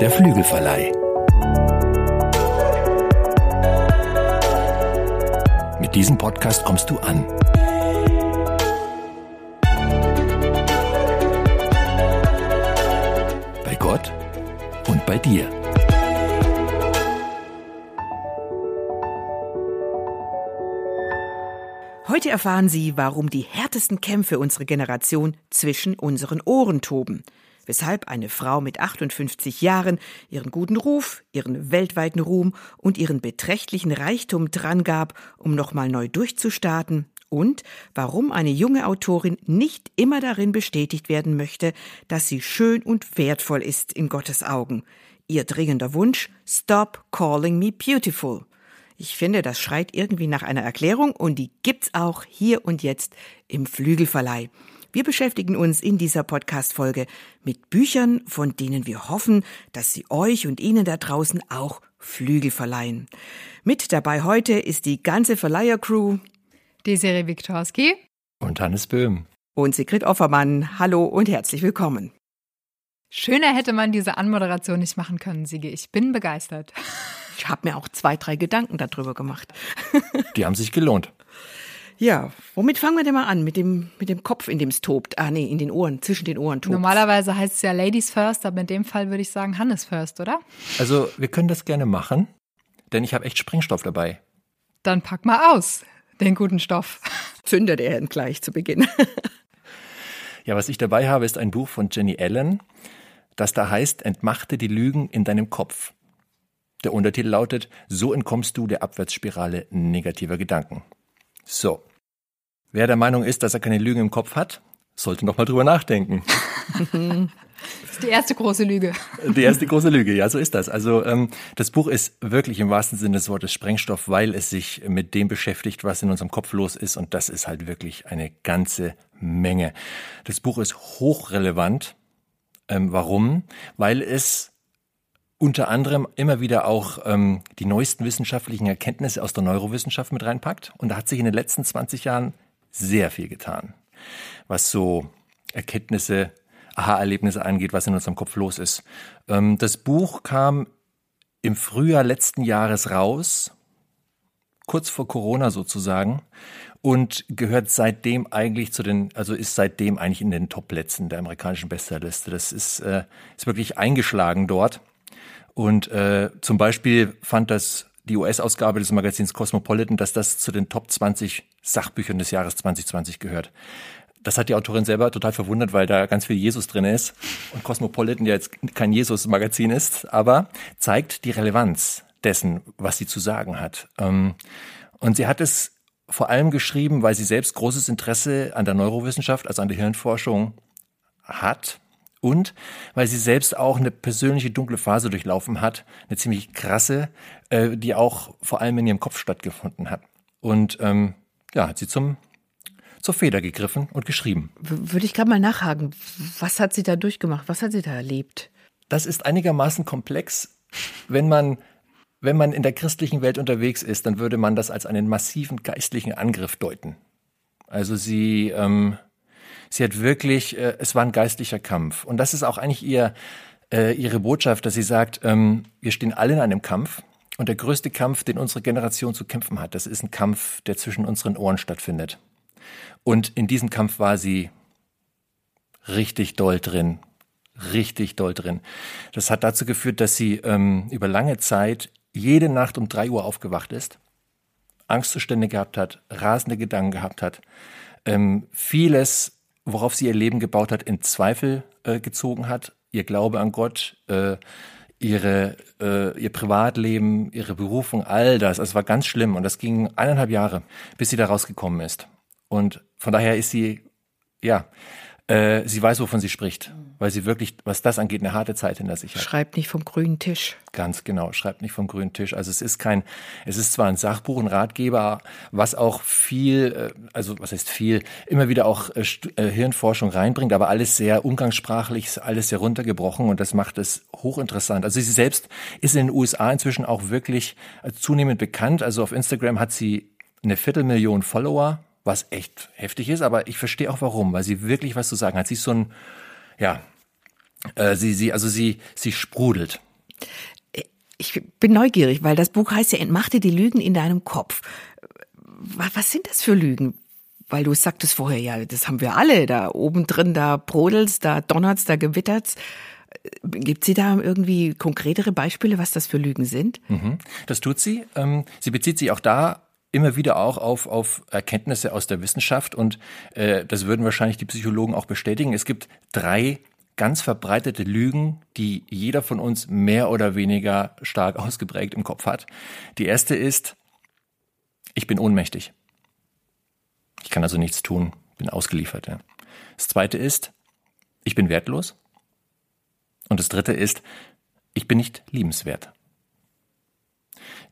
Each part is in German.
Der Flügelverleih. Mit diesem Podcast kommst du an. Bei Gott und bei dir. Heute erfahren Sie, warum die härtesten Kämpfe unserer Generation zwischen unseren Ohren toben weshalb eine Frau mit 58 Jahren ihren guten Ruf, ihren weltweiten Ruhm und ihren beträchtlichen Reichtum drangab, um nochmal neu durchzustarten und warum eine junge Autorin nicht immer darin bestätigt werden möchte, dass sie schön und wertvoll ist in Gottes Augen. Ihr dringender Wunsch Stop calling me beautiful. Ich finde, das schreit irgendwie nach einer Erklärung und die gibt's auch hier und jetzt im Flügelverleih. Wir beschäftigen uns in dieser Podcast-Folge mit Büchern, von denen wir hoffen, dass sie euch und Ihnen da draußen auch Flügel verleihen. Mit dabei heute ist die ganze Verleiher-Crew. Desiree Wiktorski. Und Hannes Böhm. Und Sigrid Offermann. Hallo und herzlich willkommen. Schöner hätte man diese Anmoderation nicht machen können, Siege. Ich bin begeistert. Ich habe mir auch zwei, drei Gedanken darüber gemacht. Die haben sich gelohnt. Ja, womit fangen wir denn mal an? Mit dem, mit dem Kopf, in dem es tobt. Ah, nee, in den Ohren, zwischen den Ohren tobt. Normalerweise heißt es ja Ladies first, aber in dem Fall würde ich sagen Hannes first, oder? Also, wir können das gerne machen, denn ich habe echt Sprengstoff dabei. Dann pack mal aus, den guten Stoff. Zündet er gleich zu Beginn. ja, was ich dabei habe, ist ein Buch von Jenny Allen, das da heißt Entmachte die Lügen in deinem Kopf. Der Untertitel lautet So entkommst du der Abwärtsspirale negativer Gedanken. So, Wer der Meinung ist, dass er keine Lügen im Kopf hat, sollte noch mal drüber nachdenken. Das ist die erste große Lüge. Die erste große Lüge, ja, so ist das. Also ähm, das Buch ist wirklich im wahrsten Sinne des Wortes Sprengstoff, weil es sich mit dem beschäftigt, was in unserem Kopf los ist. Und das ist halt wirklich eine ganze Menge. Das Buch ist hochrelevant. Ähm, warum? Weil es unter anderem immer wieder auch ähm, die neuesten wissenschaftlichen Erkenntnisse aus der Neurowissenschaft mit reinpackt. Und da hat sich in den letzten 20 Jahren sehr viel getan, was so Erkenntnisse, Aha-Erlebnisse angeht, was in unserem Kopf los ist. Ähm, das Buch kam im Frühjahr letzten Jahres raus, kurz vor Corona sozusagen, und gehört seitdem eigentlich zu den, also ist seitdem eigentlich in den Top-Plätzen der amerikanischen Bestsellerliste. Das ist, äh, ist wirklich eingeschlagen dort. Und äh, zum Beispiel fand das die US-Ausgabe des Magazins Cosmopolitan, dass das zu den Top 20 Sachbüchern des Jahres 2020 gehört. Das hat die Autorin selber total verwundert, weil da ganz viel Jesus drin ist und Cosmopolitan ja jetzt kein Jesus-Magazin ist, aber zeigt die Relevanz dessen, was sie zu sagen hat. Ähm, und sie hat es vor allem geschrieben, weil sie selbst großes Interesse an der Neurowissenschaft, also an der Hirnforschung hat und weil sie selbst auch eine persönliche dunkle Phase durchlaufen hat, eine ziemlich krasse, äh, die auch vor allem in ihrem Kopf stattgefunden hat. Und ähm, ja, hat sie zum zur Feder gegriffen und geschrieben. Würde ich gerade mal nachhaken. Was hat sie da durchgemacht? Was hat sie da erlebt? Das ist einigermaßen komplex. Wenn man, wenn man in der christlichen Welt unterwegs ist, dann würde man das als einen massiven geistlichen Angriff deuten. Also sie, ähm, Sie hat wirklich, äh, es war ein geistlicher Kampf. Und das ist auch eigentlich ihr, äh, ihre Botschaft, dass sie sagt, ähm, wir stehen alle in einem Kampf. Und der größte Kampf, den unsere Generation zu kämpfen hat, das ist ein Kampf, der zwischen unseren Ohren stattfindet. Und in diesem Kampf war sie richtig doll drin. Richtig doll drin. Das hat dazu geführt, dass sie ähm, über lange Zeit jede Nacht um drei Uhr aufgewacht ist, Angstzustände gehabt hat, rasende Gedanken gehabt hat, ähm, vieles worauf sie ihr Leben gebaut hat, in Zweifel äh, gezogen hat. Ihr Glaube an Gott, äh, ihre, äh, ihr Privatleben, ihre Berufung, all das. Also es war ganz schlimm und das ging eineinhalb Jahre, bis sie da rausgekommen ist. Und von daher ist sie, ja, äh, sie weiß, wovon sie spricht, weil sie wirklich, was das angeht, eine harte Zeit hinter sich hat. Schreibt nicht vom grünen Tisch. Ganz genau, schreibt nicht vom grünen Tisch. Also es ist kein, es ist zwar ein Sachbuch, ein Ratgeber, was auch viel, äh, also was heißt viel, immer wieder auch äh, Hirnforschung reinbringt, aber alles sehr umgangssprachlich, alles sehr runtergebrochen und das macht es hochinteressant. Also sie selbst ist in den USA inzwischen auch wirklich zunehmend bekannt. Also auf Instagram hat sie eine Viertelmillion Follower was echt heftig ist, aber ich verstehe auch warum, weil sie wirklich was zu sagen hat. Sie ist so ein, ja, äh, sie, sie, also sie, sie sprudelt. Ich bin neugierig, weil das Buch heißt ja Entmachte die Lügen in deinem Kopf. Was sind das für Lügen? Weil du sagtest vorher, ja, das haben wir alle. Da oben drin, da brodelt's, da donnert's, da gewittert's. Gibt sie da irgendwie konkretere Beispiele, was das für Lügen sind? Mhm. Das tut sie. Ähm, sie bezieht sich auch da immer wieder auch auf, auf Erkenntnisse aus der Wissenschaft und äh, das würden wahrscheinlich die Psychologen auch bestätigen. Es gibt drei ganz verbreitete Lügen, die jeder von uns mehr oder weniger stark ausgeprägt im Kopf hat. Die erste ist, ich bin ohnmächtig. Ich kann also nichts tun, bin ausgeliefert. Ja. Das zweite ist, ich bin wertlos. Und das dritte ist, ich bin nicht liebenswert.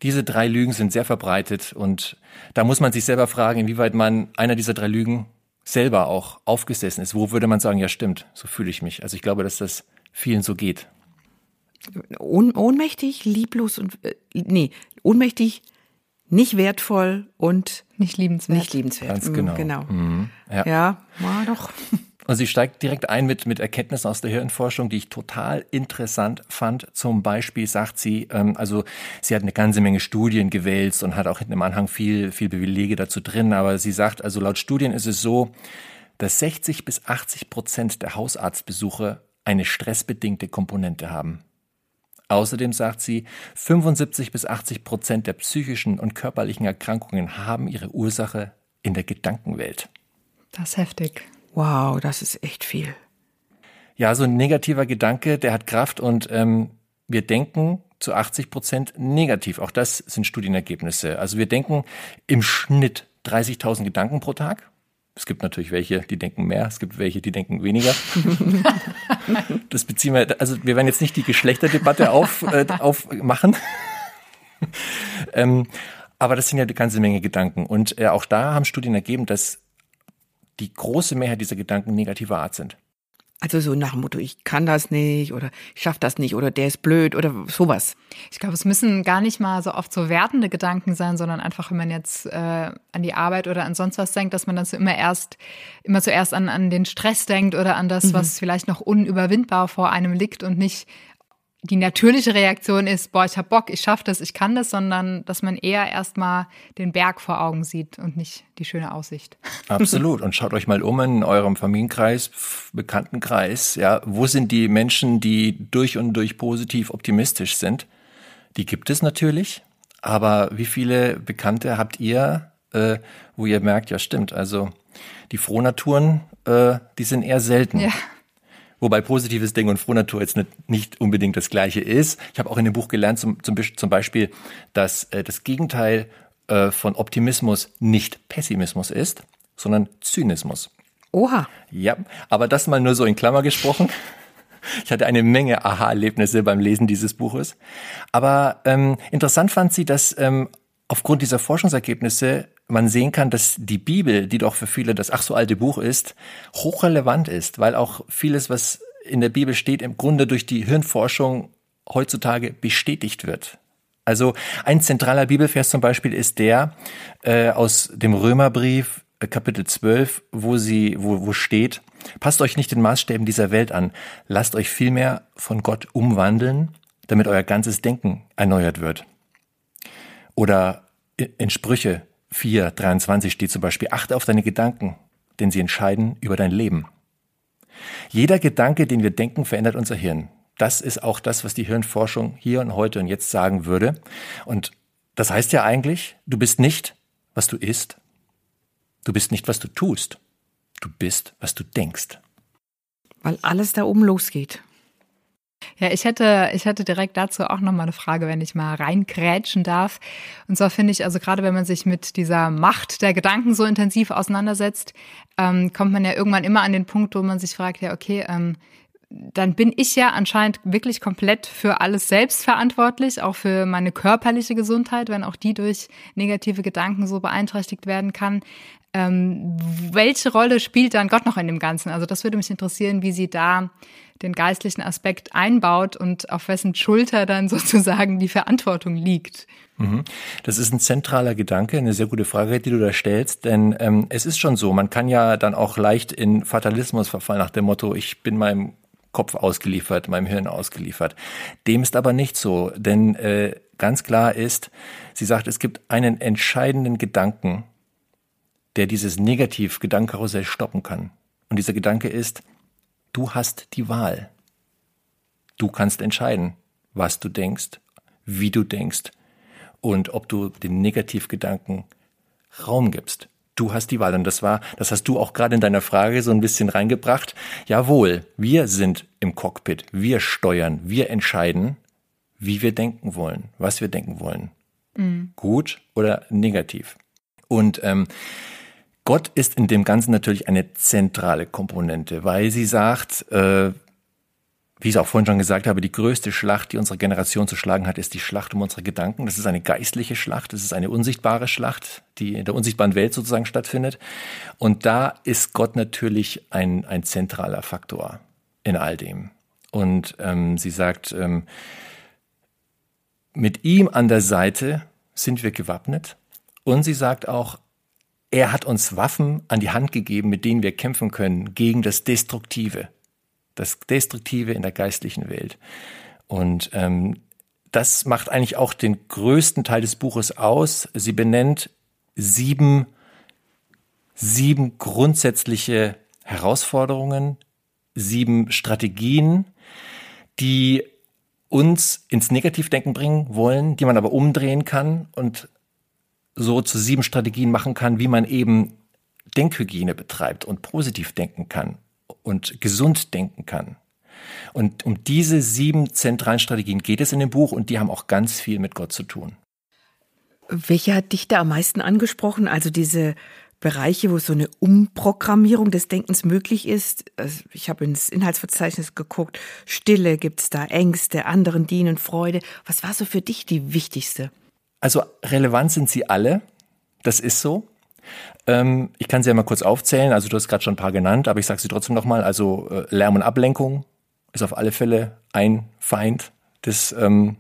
Diese drei Lügen sind sehr verbreitet und da muss man sich selber fragen, inwieweit man einer dieser drei Lügen selber auch aufgesessen ist. Wo würde man sagen, ja stimmt, so fühle ich mich. Also ich glaube, dass das vielen so geht. Ohn ohnmächtig, lieblos und äh, nee, ohnmächtig, nicht wertvoll und nicht liebenswert. Nicht liebenswert. Ganz genau. genau. Mhm. Ja, ja war doch. Und sie steigt direkt ein mit, mit Erkenntnissen aus der Hirnforschung, die ich total interessant fand. Zum Beispiel sagt sie, ähm, also sie hat eine ganze Menge Studien gewälzt und hat auch hinten im Anhang viel, viel Belege dazu drin. Aber sie sagt, also laut Studien ist es so, dass 60 bis 80 Prozent der Hausarztbesuche eine stressbedingte Komponente haben. Außerdem sagt sie, 75 bis 80 Prozent der psychischen und körperlichen Erkrankungen haben ihre Ursache in der Gedankenwelt. Das ist heftig. Wow, das ist echt viel. Ja, so ein negativer Gedanke, der hat Kraft und ähm, wir denken zu 80 Prozent negativ. Auch das sind Studienergebnisse. Also wir denken im Schnitt 30.000 Gedanken pro Tag. Es gibt natürlich welche, die denken mehr, es gibt welche, die denken weniger. das beziehen wir, also wir werden jetzt nicht die Geschlechterdebatte auf, äh, aufmachen. ähm, aber das sind ja eine ganze Menge Gedanken. Und äh, auch da haben Studien ergeben, dass die große Mehrheit dieser Gedanken negativer Art sind. Also so nach dem Motto, ich kann das nicht oder ich schaff das nicht oder der ist blöd oder sowas. Ich glaube, es müssen gar nicht mal so oft so wertende Gedanken sein, sondern einfach, wenn man jetzt äh, an die Arbeit oder an sonst was denkt, dass man dann so immer erst, immer zuerst an, an den Stress denkt oder an das, mhm. was vielleicht noch unüberwindbar vor einem liegt und nicht die natürliche Reaktion ist, boah, ich hab Bock, ich schaff das, ich kann das, sondern dass man eher erstmal den Berg vor Augen sieht und nicht die schöne Aussicht. Absolut. Und schaut euch mal um in eurem Familienkreis, Bekanntenkreis, ja, wo sind die Menschen, die durch und durch positiv optimistisch sind? Die gibt es natürlich, aber wie viele Bekannte habt ihr, äh, wo ihr merkt, ja stimmt, also die Frohnaturen, äh, die sind eher selten. Ja. Wobei positives Denken und Frohnatur jetzt nicht, nicht unbedingt das gleiche ist. Ich habe auch in dem Buch gelernt, zum, zum, zum Beispiel, dass äh, das Gegenteil äh, von Optimismus nicht Pessimismus ist, sondern Zynismus. Oha. Ja, aber das mal nur so in Klammer gesprochen. Ich hatte eine Menge Aha-Erlebnisse beim Lesen dieses Buches. Aber ähm, interessant fand sie, dass ähm, aufgrund dieser Forschungsergebnisse man sehen kann, dass die Bibel, die doch für viele das ach so alte Buch ist, hochrelevant ist, weil auch vieles, was in der Bibel steht, im Grunde durch die Hirnforschung heutzutage bestätigt wird. Also ein zentraler Bibelvers zum Beispiel ist der äh, aus dem Römerbrief äh, Kapitel 12, wo sie, wo, wo steht, passt euch nicht den Maßstäben dieser Welt an, lasst euch vielmehr von Gott umwandeln, damit euer ganzes Denken erneuert wird. Oder in Sprüche 4, 23 steht zum Beispiel, achte auf deine Gedanken, denn sie entscheiden über dein Leben. Jeder Gedanke, den wir denken, verändert unser Hirn. Das ist auch das, was die Hirnforschung hier und heute und jetzt sagen würde. Und das heißt ja eigentlich, du bist nicht, was du isst. Du bist nicht, was du tust. Du bist, was du denkst. Weil alles da oben losgeht. Ja, ich hätte, ich hätte direkt dazu auch noch mal eine Frage, wenn ich mal reinkrätschen darf. Und zwar finde ich, also gerade wenn man sich mit dieser Macht der Gedanken so intensiv auseinandersetzt, ähm, kommt man ja irgendwann immer an den Punkt, wo man sich fragt, ja, okay, ähm, dann bin ich ja anscheinend wirklich komplett für alles selbst verantwortlich, auch für meine körperliche Gesundheit, wenn auch die durch negative Gedanken so beeinträchtigt werden kann. Ähm, welche Rolle spielt dann Gott noch in dem Ganzen? Also das würde mich interessieren, wie sie da den geistlichen Aspekt einbaut und auf wessen Schulter dann sozusagen die Verantwortung liegt. Mhm. Das ist ein zentraler Gedanke, eine sehr gute Frage, die du da stellst, denn ähm, es ist schon so, man kann ja dann auch leicht in Fatalismus verfallen nach dem Motto, ich bin meinem Kopf ausgeliefert, meinem Hirn ausgeliefert. Dem ist aber nicht so, denn äh, ganz klar ist, sie sagt, es gibt einen entscheidenden Gedanken, der dieses Negativ-Gedankenkarussell stoppen kann. Und dieser Gedanke ist, du hast die Wahl. Du kannst entscheiden, was du denkst, wie du denkst und ob du den Negativgedanken Raum gibst. Du hast die Wahl und das war, das hast du auch gerade in deiner Frage so ein bisschen reingebracht. Jawohl, wir sind im Cockpit, wir steuern, wir entscheiden, wie wir denken wollen, was wir denken wollen. Mhm. Gut oder negativ. Und ähm, Gott ist in dem Ganzen natürlich eine zentrale Komponente, weil sie sagt, äh, wie ich es auch vorhin schon gesagt habe, die größte Schlacht, die unsere Generation zu schlagen hat, ist die Schlacht um unsere Gedanken. Das ist eine geistliche Schlacht, das ist eine unsichtbare Schlacht, die in der unsichtbaren Welt sozusagen stattfindet. Und da ist Gott natürlich ein, ein zentraler Faktor in all dem. Und ähm, sie sagt, ähm, mit ihm an der Seite sind wir gewappnet. Und sie sagt auch, er hat uns Waffen an die Hand gegeben, mit denen wir kämpfen können gegen das Destruktive das Destruktive in der geistlichen Welt. Und ähm, das macht eigentlich auch den größten Teil des Buches aus. Sie benennt sieben, sieben grundsätzliche Herausforderungen, sieben Strategien, die uns ins Negativdenken bringen wollen, die man aber umdrehen kann und so zu sieben Strategien machen kann, wie man eben Denkhygiene betreibt und positiv denken kann und gesund denken kann. Und um diese sieben zentralen Strategien geht es in dem Buch und die haben auch ganz viel mit Gott zu tun. Welche hat dich da am meisten angesprochen? Also diese Bereiche, wo so eine Umprogrammierung des Denkens möglich ist. Also ich habe ins Inhaltsverzeichnis geguckt. Stille gibt es da, Ängste, anderen dienen, Freude. Was war so für dich die wichtigste? Also relevant sind sie alle. Das ist so. Ähm, ich kann sie ja mal kurz aufzählen. Also du hast gerade schon ein paar genannt, aber ich sage sie trotzdem nochmal. Also äh, Lärm und Ablenkung ist auf alle Fälle ein Feind des, ähm,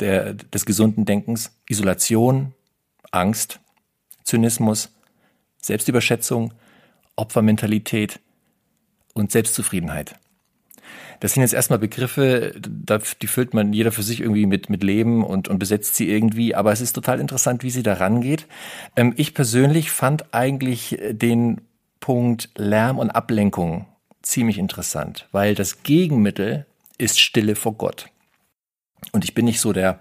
der, des gesunden Denkens. Isolation, Angst, Zynismus, Selbstüberschätzung, Opfermentalität und Selbstzufriedenheit. Das sind jetzt erstmal Begriffe, die füllt man jeder für sich irgendwie mit, mit Leben und, und besetzt sie irgendwie. Aber es ist total interessant, wie sie da rangeht. Ähm, ich persönlich fand eigentlich den Punkt Lärm und Ablenkung ziemlich interessant, weil das Gegenmittel ist Stille vor Gott. Und ich bin nicht so der,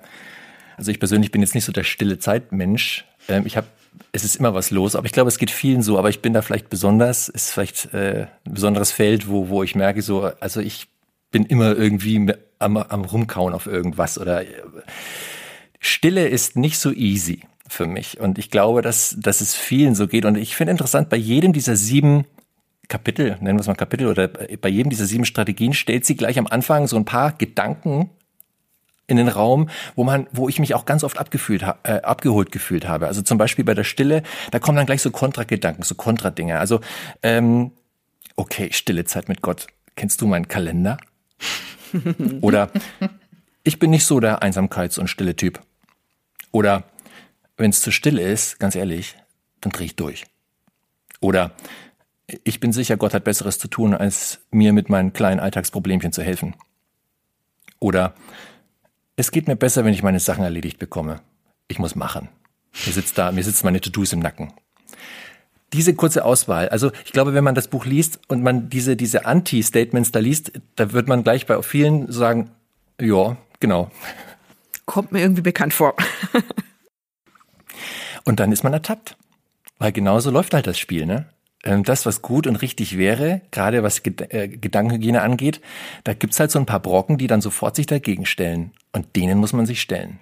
also ich persönlich bin jetzt nicht so der stille Zeitmensch. Ähm, ich habe es ist immer was los, aber ich glaube, es geht vielen so, aber ich bin da vielleicht besonders, ist vielleicht äh, ein besonderes Feld, wo, wo ich merke, so, also ich bin immer irgendwie am, am Rumkauen auf irgendwas oder Stille ist nicht so easy für mich. Und ich glaube, dass, dass es vielen so geht. Und ich finde interessant, bei jedem dieser sieben Kapitel, nennen wir es mal Kapitel, oder bei jedem dieser sieben Strategien stellt sie gleich am Anfang so ein paar Gedanken in den Raum, wo man, wo ich mich auch ganz oft abgefühlt, äh, abgeholt gefühlt habe. Also zum Beispiel bei der Stille, da kommen dann gleich so Kontragedanken, so Kontradinge. Also ähm, okay, Stille Zeit mit Gott. Kennst du meinen Kalender? Oder ich bin nicht so der Einsamkeits- und stille Typ. Oder wenn es zu still ist, ganz ehrlich, dann drehe ich durch. Oder ich bin sicher, Gott hat Besseres zu tun, als mir mit meinen kleinen Alltagsproblemchen zu helfen. Oder es geht mir besser, wenn ich meine Sachen erledigt bekomme. Ich muss machen. Mir sitzt da, mir sitzen meine To-Dos im Nacken diese kurze Auswahl. Also ich glaube, wenn man das Buch liest und man diese, diese Anti-Statements da liest, da wird man gleich bei vielen sagen, ja, genau. Kommt mir irgendwie bekannt vor. und dann ist man ertappt. Weil genauso läuft halt das Spiel, ne? Ähm, das, was gut und richtig wäre, gerade was äh, Gedankenhygiene angeht, da gibt's halt so ein paar Brocken, die dann sofort sich dagegen stellen. Und denen muss man sich stellen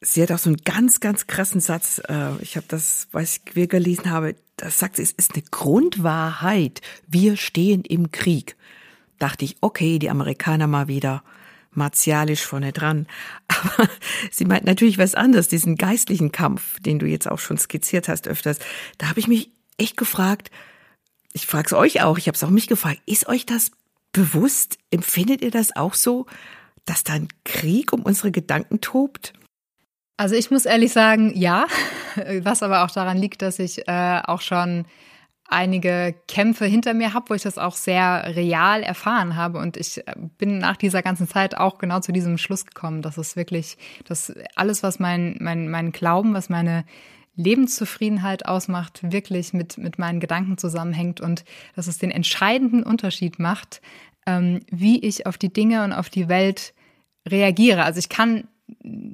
sie hat auch so einen ganz, ganz krassen Satz. Äh, ich habe das, was ich gelesen habe, das sagt sie, es ist eine Grundwahrheit. Wir stehen im Krieg. Dachte ich, okay, die Amerikaner mal wieder martialisch vorne dran. Aber sie meint natürlich was anderes, diesen geistlichen Kampf, den du jetzt auch schon skizziert hast öfters. Da habe ich mich echt gefragt, ich frage es euch auch, ich habe es auch mich gefragt, ist euch das bewusst? Empfindet ihr das auch so, dass da ein Krieg um unsere Gedanken tobt? Also ich muss ehrlich sagen, ja, was aber auch daran liegt, dass ich äh, auch schon einige Kämpfe hinter mir habe, wo ich das auch sehr real erfahren habe. Und ich äh, bin nach dieser ganzen Zeit auch genau zu diesem Schluss gekommen, dass es wirklich, dass alles, was mein, mein, mein Glauben, was meine Lebenszufriedenheit ausmacht, wirklich mit, mit meinen Gedanken zusammenhängt und dass es den entscheidenden Unterschied macht, ähm, wie ich auf die Dinge und auf die Welt reagiere. Also ich kann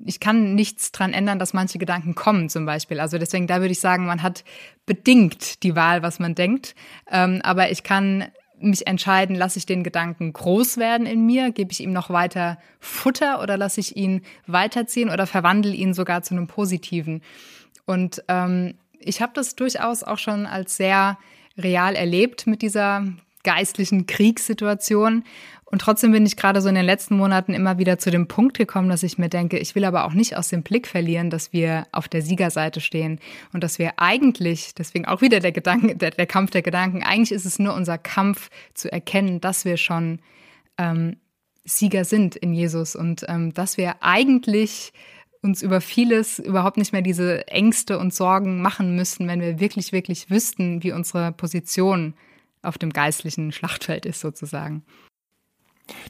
ich kann nichts dran ändern, dass manche Gedanken kommen, zum Beispiel. Also deswegen, da würde ich sagen, man hat bedingt die Wahl, was man denkt. Ähm, aber ich kann mich entscheiden, lasse ich den Gedanken groß werden in mir, gebe ich ihm noch weiter Futter oder lasse ich ihn weiterziehen oder verwandle ihn sogar zu einem positiven. Und ähm, ich habe das durchaus auch schon als sehr real erlebt mit dieser geistlichen Kriegssituation. Und trotzdem bin ich gerade so in den letzten Monaten immer wieder zu dem Punkt gekommen, dass ich mir denke, ich will aber auch nicht aus dem Blick verlieren, dass wir auf der Siegerseite stehen und dass wir eigentlich, deswegen auch wieder der Gedanke, der, der Kampf der Gedanken, eigentlich ist es nur unser Kampf zu erkennen, dass wir schon ähm, Sieger sind in Jesus und ähm, dass wir eigentlich uns über vieles überhaupt nicht mehr diese Ängste und Sorgen machen müssten, wenn wir wirklich, wirklich wüssten, wie unsere Position auf dem geistlichen Schlachtfeld ist sozusagen.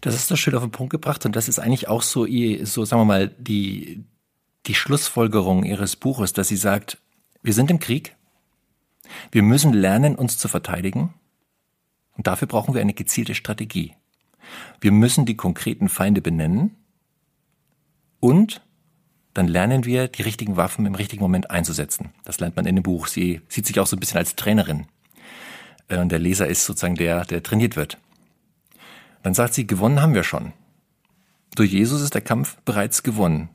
Das ist doch schön auf den Punkt gebracht und das ist eigentlich auch so, so sagen wir mal, die, die Schlussfolgerung Ihres Buches, dass sie sagt, wir sind im Krieg, wir müssen lernen, uns zu verteidigen und dafür brauchen wir eine gezielte Strategie. Wir müssen die konkreten Feinde benennen und dann lernen wir, die richtigen Waffen im richtigen Moment einzusetzen. Das lernt man in dem Buch. Sie sieht sich auch so ein bisschen als Trainerin. Äh, und der Leser ist sozusagen der, der trainiert wird. Dann sagt sie, gewonnen haben wir schon. Durch Jesus ist der Kampf bereits gewonnen.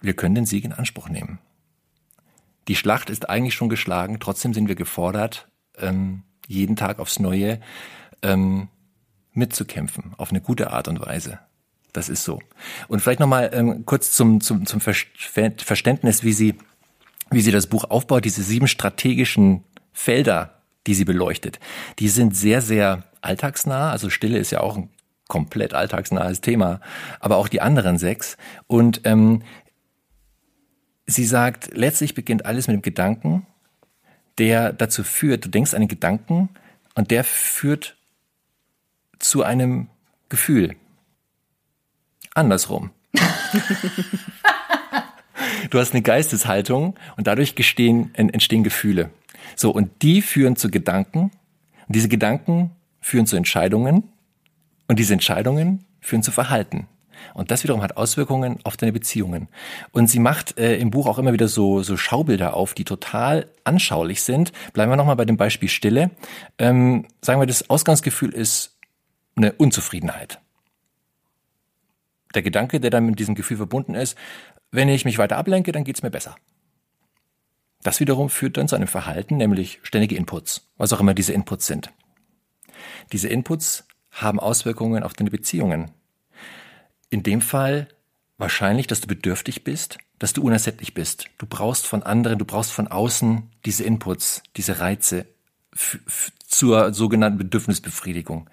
Wir können den Sieg in Anspruch nehmen. Die Schlacht ist eigentlich schon geschlagen, trotzdem sind wir gefordert, ähm, jeden Tag aufs Neue ähm, mitzukämpfen, auf eine gute Art und Weise. Das ist so. Und vielleicht nochmal ähm, kurz zum, zum, zum Verständnis, wie sie, wie sie das Buch aufbaut, diese sieben strategischen Felder, die sie beleuchtet. Die sind sehr, sehr alltagsnah. Also Stille ist ja auch ein komplett alltagsnahes Thema, aber auch die anderen sechs. Und ähm, sie sagt, letztlich beginnt alles mit dem Gedanken, der dazu führt, du denkst einen Gedanken und der führt zu einem Gefühl. Andersrum. du hast eine Geisteshaltung und dadurch gestehen, entstehen Gefühle. So, und die führen zu Gedanken. Und diese Gedanken führen zu Entscheidungen. Und diese Entscheidungen führen zu Verhalten. Und das wiederum hat Auswirkungen auf deine Beziehungen. Und sie macht äh, im Buch auch immer wieder so, so Schaubilder auf, die total anschaulich sind. Bleiben wir nochmal bei dem Beispiel Stille. Ähm, sagen wir, das Ausgangsgefühl ist eine Unzufriedenheit. Der Gedanke, der dann mit diesem Gefühl verbunden ist, wenn ich mich weiter ablenke, dann geht's mir besser. Das wiederum führt dann zu einem Verhalten, nämlich ständige Inputs, was auch immer diese Inputs sind. Diese Inputs haben Auswirkungen auf deine Beziehungen. In dem Fall wahrscheinlich, dass du bedürftig bist, dass du unersättlich bist. Du brauchst von anderen, du brauchst von außen diese Inputs, diese Reize zur sogenannten Bedürfnisbefriedigung.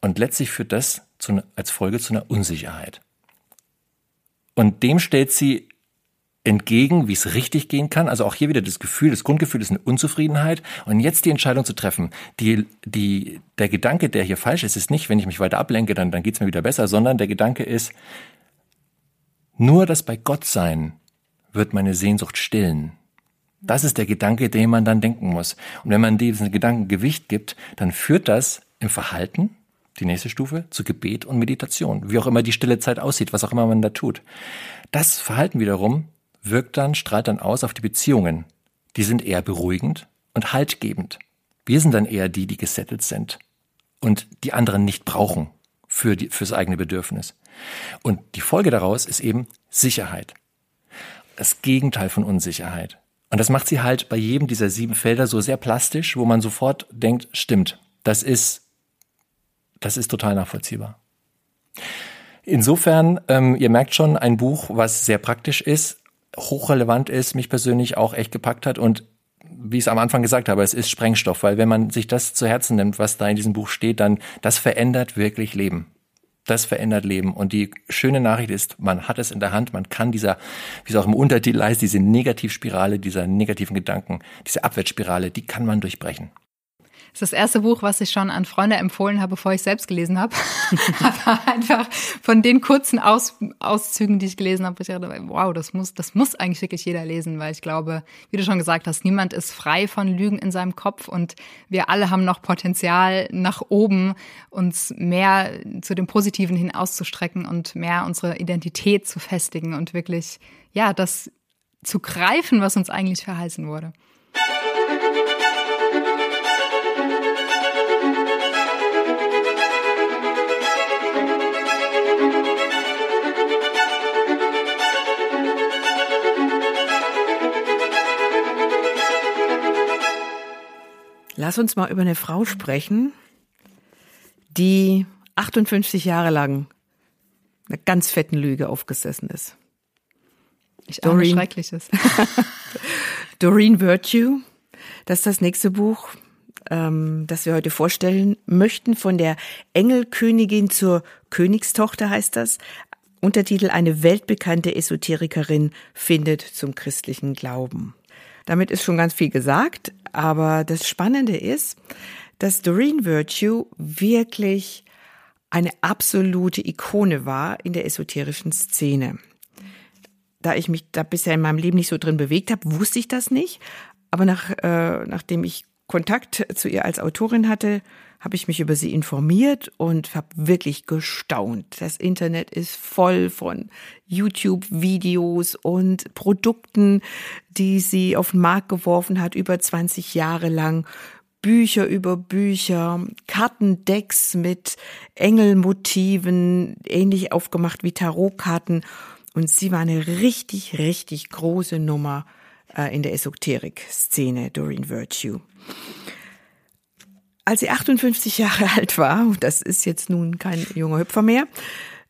Und letztlich führt das zu, als Folge zu einer Unsicherheit. Und dem stellt sie entgegen, wie es richtig gehen kann. Also auch hier wieder das Gefühl, das Grundgefühl ist eine Unzufriedenheit. Und jetzt die Entscheidung zu treffen. Die, die, der Gedanke, der hier falsch ist, ist nicht, wenn ich mich weiter ablenke, dann, dann geht's mir wieder besser, sondern der Gedanke ist, nur das bei Gott sein wird meine Sehnsucht stillen. Das ist der Gedanke, den man dann denken muss. Und wenn man diesen Gedanken Gewicht gibt, dann führt das im Verhalten, die nächste Stufe, zu Gebet und Meditation. Wie auch immer die stille Zeit aussieht, was auch immer man da tut. Das Verhalten wiederum wirkt dann, strahlt dann aus auf die Beziehungen. Die sind eher beruhigend und haltgebend. Wir sind dann eher die, die gesettelt sind und die anderen nicht brauchen für die, fürs eigene Bedürfnis. Und die Folge daraus ist eben Sicherheit. Das Gegenteil von Unsicherheit. Und das macht sie halt bei jedem dieser sieben Felder so sehr plastisch, wo man sofort denkt, stimmt, das ist, das ist total nachvollziehbar. Insofern, ähm, ihr merkt schon, ein Buch, was sehr praktisch ist, hochrelevant ist, mich persönlich auch echt gepackt hat und wie ich es am Anfang gesagt habe, es ist Sprengstoff, weil wenn man sich das zu Herzen nimmt, was da in diesem Buch steht, dann das verändert wirklich Leben. Das verändert Leben. Und die schöne Nachricht ist, man hat es in der Hand, man kann dieser, wie es auch im Untertitel heißt, diese Negativspirale, dieser negativen Gedanken, diese Abwärtsspirale, die kann man durchbrechen. Das ist das erste Buch, was ich schon an Freunde empfohlen habe, bevor ich selbst gelesen habe. Aber einfach von den kurzen Aus, Auszügen, die ich gelesen habe, ich dachte, wow, das muss, das muss eigentlich wirklich jeder lesen, weil ich glaube, wie du schon gesagt hast, niemand ist frei von Lügen in seinem Kopf und wir alle haben noch Potenzial nach oben, uns mehr zu dem Positiven hin auszustrecken und mehr unsere Identität zu festigen und wirklich, ja, das zu greifen, was uns eigentlich verheißen wurde. Lass uns mal über eine Frau sprechen, die 58 Jahre lang eine ganz fetten Lüge aufgesessen ist. Ich ahne Doreen, Schreckliches. Doreen Virtue, das ist das nächste Buch, ähm, das wir heute vorstellen möchten, von der Engelkönigin zur Königstochter heißt das. Untertitel Eine weltbekannte Esoterikerin findet zum christlichen Glauben. Damit ist schon ganz viel gesagt, aber das Spannende ist, dass Doreen Virtue wirklich eine absolute Ikone war in der esoterischen Szene. Da ich mich da bisher in meinem Leben nicht so drin bewegt habe, wusste ich das nicht. Aber nach, äh, nachdem ich Kontakt zu ihr als Autorin hatte, habe ich mich über sie informiert und habe wirklich gestaunt. Das Internet ist voll von YouTube-Videos und Produkten, die sie auf den Markt geworfen hat, über 20 Jahre lang. Bücher über Bücher, Kartendecks mit Engelmotiven, ähnlich aufgemacht wie Tarotkarten. Und sie war eine richtig, richtig große Nummer äh, in der Esoterik-Szene, Doreen Virtue. Als sie 58 Jahre alt war, das ist jetzt nun kein junger Hüpfer mehr,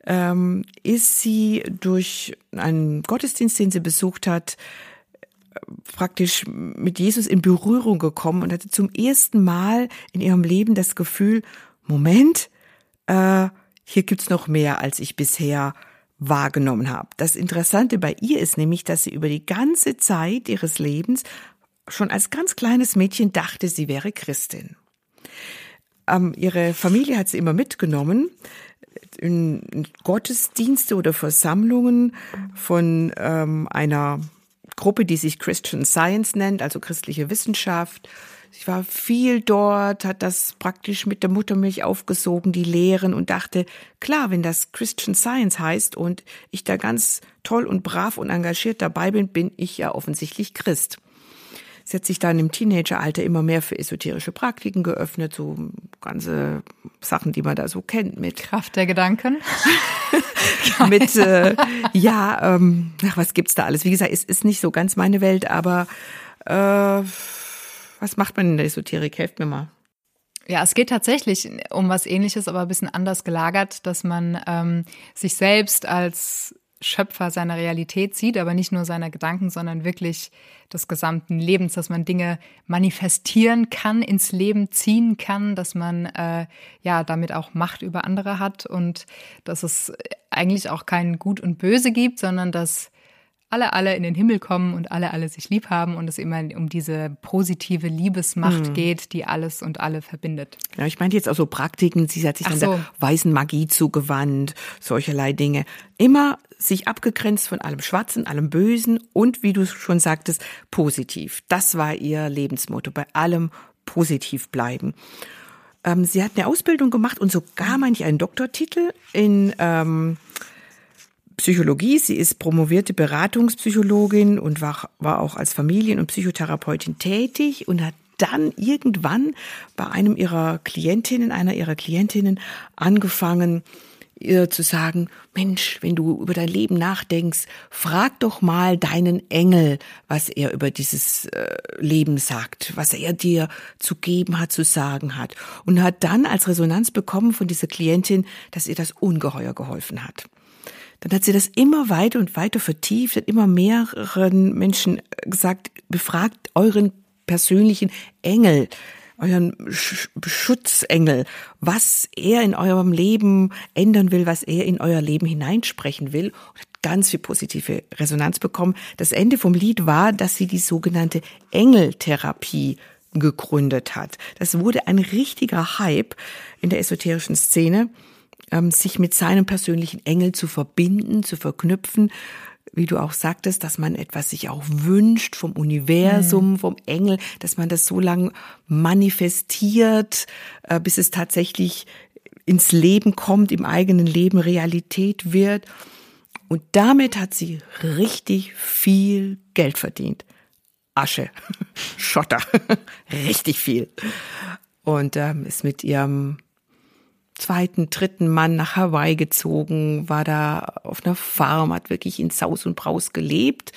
ähm, ist sie durch einen Gottesdienst, den sie besucht hat, praktisch mit Jesus in Berührung gekommen und hatte zum ersten Mal in ihrem Leben das Gefühl, Moment, äh, hier gibt's noch mehr, als ich bisher wahrgenommen habe. Das Interessante bei ihr ist nämlich, dass sie über die ganze Zeit ihres Lebens schon als ganz kleines Mädchen dachte, sie wäre Christin. Ähm, ihre Familie hat sie immer mitgenommen in Gottesdienste oder Versammlungen von ähm, einer Gruppe, die sich Christian Science nennt, also christliche Wissenschaft. Sie war viel dort, hat das praktisch mit der Muttermilch aufgesogen, die Lehren und dachte, klar, wenn das Christian Science heißt und ich da ganz toll und brav und engagiert dabei bin, bin ich ja offensichtlich Christ. Sie hat sich dann im Teenageralter immer mehr für esoterische Praktiken geöffnet, so ganze Sachen, die man da so kennt mit Kraft der Gedanken. mit äh, ja, ähm, ach, was gibt's da alles? Wie gesagt, es ist nicht so ganz meine Welt, aber äh, was macht man in der Esoterik? Helft mir mal. Ja, es geht tatsächlich um was ähnliches, aber ein bisschen anders gelagert, dass man ähm, sich selbst als Schöpfer seiner Realität sieht, aber nicht nur seiner Gedanken, sondern wirklich des gesamten Lebens, dass man Dinge manifestieren kann, ins Leben ziehen kann, dass man äh, ja damit auch Macht über andere hat und dass es eigentlich auch kein Gut und Böse gibt, sondern dass alle, alle in den Himmel kommen und alle, alle sich lieb haben und es immer um diese positive Liebesmacht mhm. geht, die alles und alle verbindet. Ja, ich meinte jetzt auch so Praktiken, sie hat sich Ach dann so. der weißen Magie zugewandt, solcherlei Dinge. Immer sich abgegrenzt von allem Schwarzen, allem Bösen und, wie du schon sagtest, positiv. Das war ihr Lebensmotto, bei allem positiv bleiben. Ähm, sie hat eine Ausbildung gemacht und sogar, meine ich, einen Doktortitel in ähm, Psychologie. Sie ist promovierte Beratungspsychologin und war, war auch als Familien- und Psychotherapeutin tätig und hat dann irgendwann bei einem ihrer Klientinnen, einer ihrer Klientinnen angefangen, ihr zu sagen, Mensch, wenn du über dein Leben nachdenkst, frag doch mal deinen Engel, was er über dieses äh, Leben sagt, was er dir zu geben hat, zu sagen hat. Und hat dann als Resonanz bekommen von dieser Klientin, dass ihr das ungeheuer geholfen hat. Dann hat sie das immer weiter und weiter vertieft, hat immer mehreren Menschen gesagt, befragt euren persönlichen Engel, euren Schutzengel, was er in eurem Leben ändern will, was er in euer Leben hineinsprechen will. Und hat ganz viel positive Resonanz bekommen. Das Ende vom Lied war, dass sie die sogenannte Engeltherapie gegründet hat. Das wurde ein richtiger Hype in der esoterischen Szene, sich mit seinem persönlichen Engel zu verbinden, zu verknüpfen wie du auch sagtest, dass man etwas sich auch wünscht vom Universum, mhm. vom Engel, dass man das so lange manifestiert, äh, bis es tatsächlich ins Leben kommt, im eigenen Leben Realität wird. Und damit hat sie richtig viel Geld verdient. Asche, Schotter, richtig viel. Und ähm, ist mit ihrem zweiten, dritten Mann nach Hawaii gezogen, war da auf einer Farm, hat wirklich in Saus und Braus gelebt,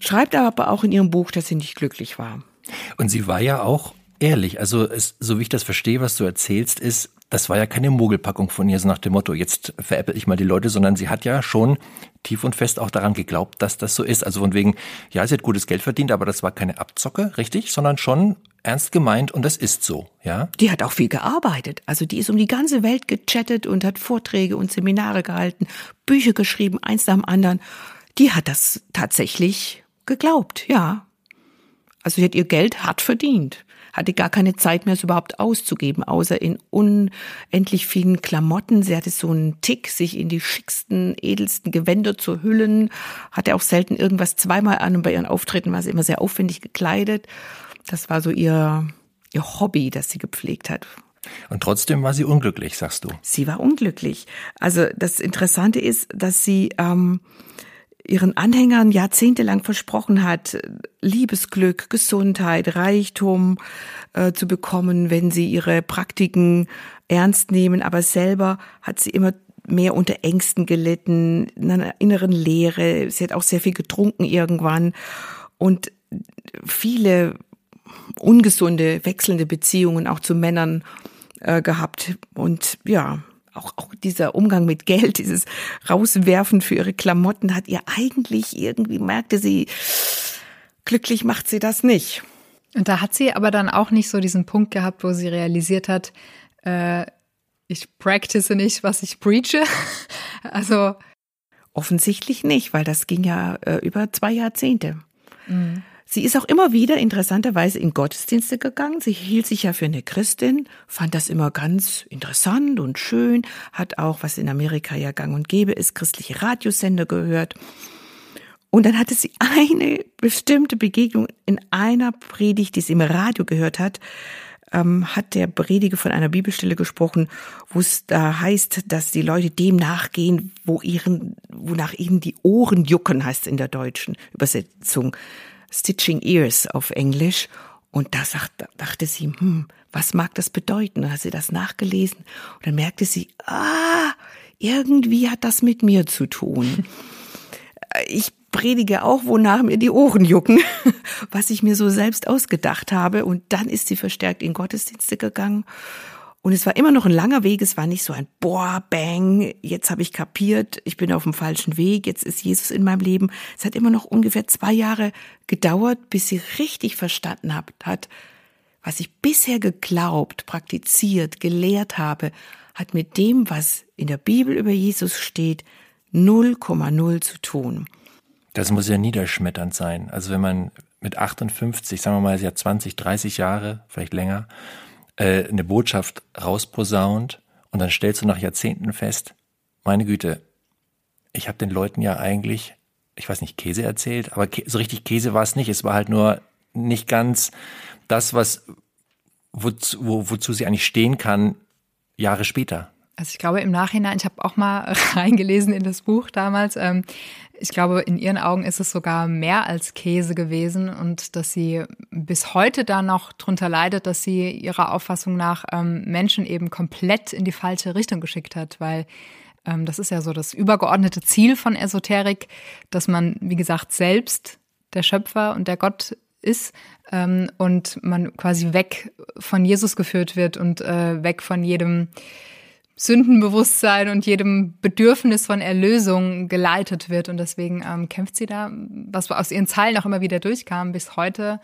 schreibt aber auch in ihrem Buch, dass sie nicht glücklich war. Und sie war ja auch ehrlich. Also es, so wie ich das verstehe, was du erzählst, ist, das war ja keine Mogelpackung von ihr, so nach dem Motto, jetzt veräpple ich mal die Leute, sondern sie hat ja schon tief und fest auch daran geglaubt, dass das so ist. Also von wegen, ja, sie hat gutes Geld verdient, aber das war keine Abzocke, richtig, sondern schon ernst gemeint und das ist so, ja? Die hat auch viel gearbeitet. Also die ist um die ganze Welt gechattet und hat Vorträge und Seminare gehalten, Bücher geschrieben, eins nach dem anderen. Die hat das tatsächlich geglaubt, ja. Also sie hat ihr Geld hart verdient hatte gar keine Zeit mehr, es überhaupt auszugeben, außer in unendlich vielen Klamotten. Sie hatte so einen Tick, sich in die schicksten, edelsten Gewänder zu hüllen, hatte auch selten irgendwas zweimal an und bei ihren Auftritten war sie immer sehr aufwendig gekleidet. Das war so ihr, ihr Hobby, das sie gepflegt hat. Und trotzdem war sie unglücklich, sagst du? Sie war unglücklich. Also das Interessante ist, dass sie ähm, ihren Anhängern jahrzehntelang versprochen hat, Liebesglück, Gesundheit, Reichtum äh, zu bekommen, wenn sie ihre Praktiken ernst nehmen. Aber selber hat sie immer mehr unter Ängsten gelitten, in einer inneren Leere. Sie hat auch sehr viel getrunken irgendwann und viele ungesunde, wechselnde Beziehungen auch zu Männern äh, gehabt. Und ja, auch, auch dieser Umgang mit Geld, dieses Rauswerfen für ihre Klamotten hat ihr eigentlich irgendwie, merkte sie, glücklich macht sie das nicht. Und da hat sie aber dann auch nicht so diesen Punkt gehabt, wo sie realisiert hat, äh, ich practice nicht, was ich preache. also offensichtlich nicht, weil das ging ja äh, über zwei Jahrzehnte. Mhm. Sie ist auch immer wieder interessanterweise in Gottesdienste gegangen. Sie hielt sich ja für eine Christin, fand das immer ganz interessant und schön, hat auch, was in Amerika ja gang und gäbe ist, christliche Radiosender gehört. Und dann hatte sie eine bestimmte Begegnung in einer Predigt, die sie im Radio gehört hat, ähm, hat der Prediger von einer Bibelstelle gesprochen, wo es da heißt, dass die Leute dem nachgehen, wo ihren, wonach ihnen die Ohren jucken, heißt es in der deutschen Übersetzung. Stitching Ears auf Englisch. Und da sagt, dachte sie, hm, was mag das bedeuten? Dann hat sie das nachgelesen und dann merkte sie, ah, irgendwie hat das mit mir zu tun. Ich predige auch, wonach mir die Ohren jucken, was ich mir so selbst ausgedacht habe. Und dann ist sie verstärkt in Gottesdienste gegangen und es war immer noch ein langer Weg. Es war nicht so ein Boah, Bang, jetzt habe ich kapiert, ich bin auf dem falschen Weg, jetzt ist Jesus in meinem Leben. Es hat immer noch ungefähr zwei Jahre gedauert, bis sie richtig verstanden hat, was ich bisher geglaubt, praktiziert, gelehrt habe, hat mit dem, was in der Bibel über Jesus steht, 0,0 zu tun. Das muss ja niederschmetternd sein. Also wenn man mit 58, sagen wir mal, sie hat 20, 30 Jahre, vielleicht länger, äh, eine Botschaft rausposaunt und dann stellst du nach Jahrzehnten fest, meine Güte, ich habe den Leuten ja eigentlich, ich weiß nicht, Käse erzählt, aber so richtig Käse war es nicht. Es war halt nur nicht ganz das, was wozu, wo, wozu sie eigentlich stehen kann, Jahre später. Also ich glaube im Nachhinein, ich habe auch mal reingelesen in das Buch damals. Ähm, ich glaube, in ihren Augen ist es sogar mehr als Käse gewesen und dass sie bis heute da noch drunter leidet, dass sie ihrer Auffassung nach ähm, Menschen eben komplett in die falsche Richtung geschickt hat, weil ähm, das ist ja so das übergeordnete Ziel von Esoterik, dass man, wie gesagt, selbst der Schöpfer und der Gott ist ähm, und man quasi weg von Jesus geführt wird und äh, weg von jedem Sündenbewusstsein und jedem Bedürfnis von Erlösung geleitet wird. Und deswegen ähm, kämpft sie da, was aus ihren Zeilen auch immer wieder durchkam, bis heute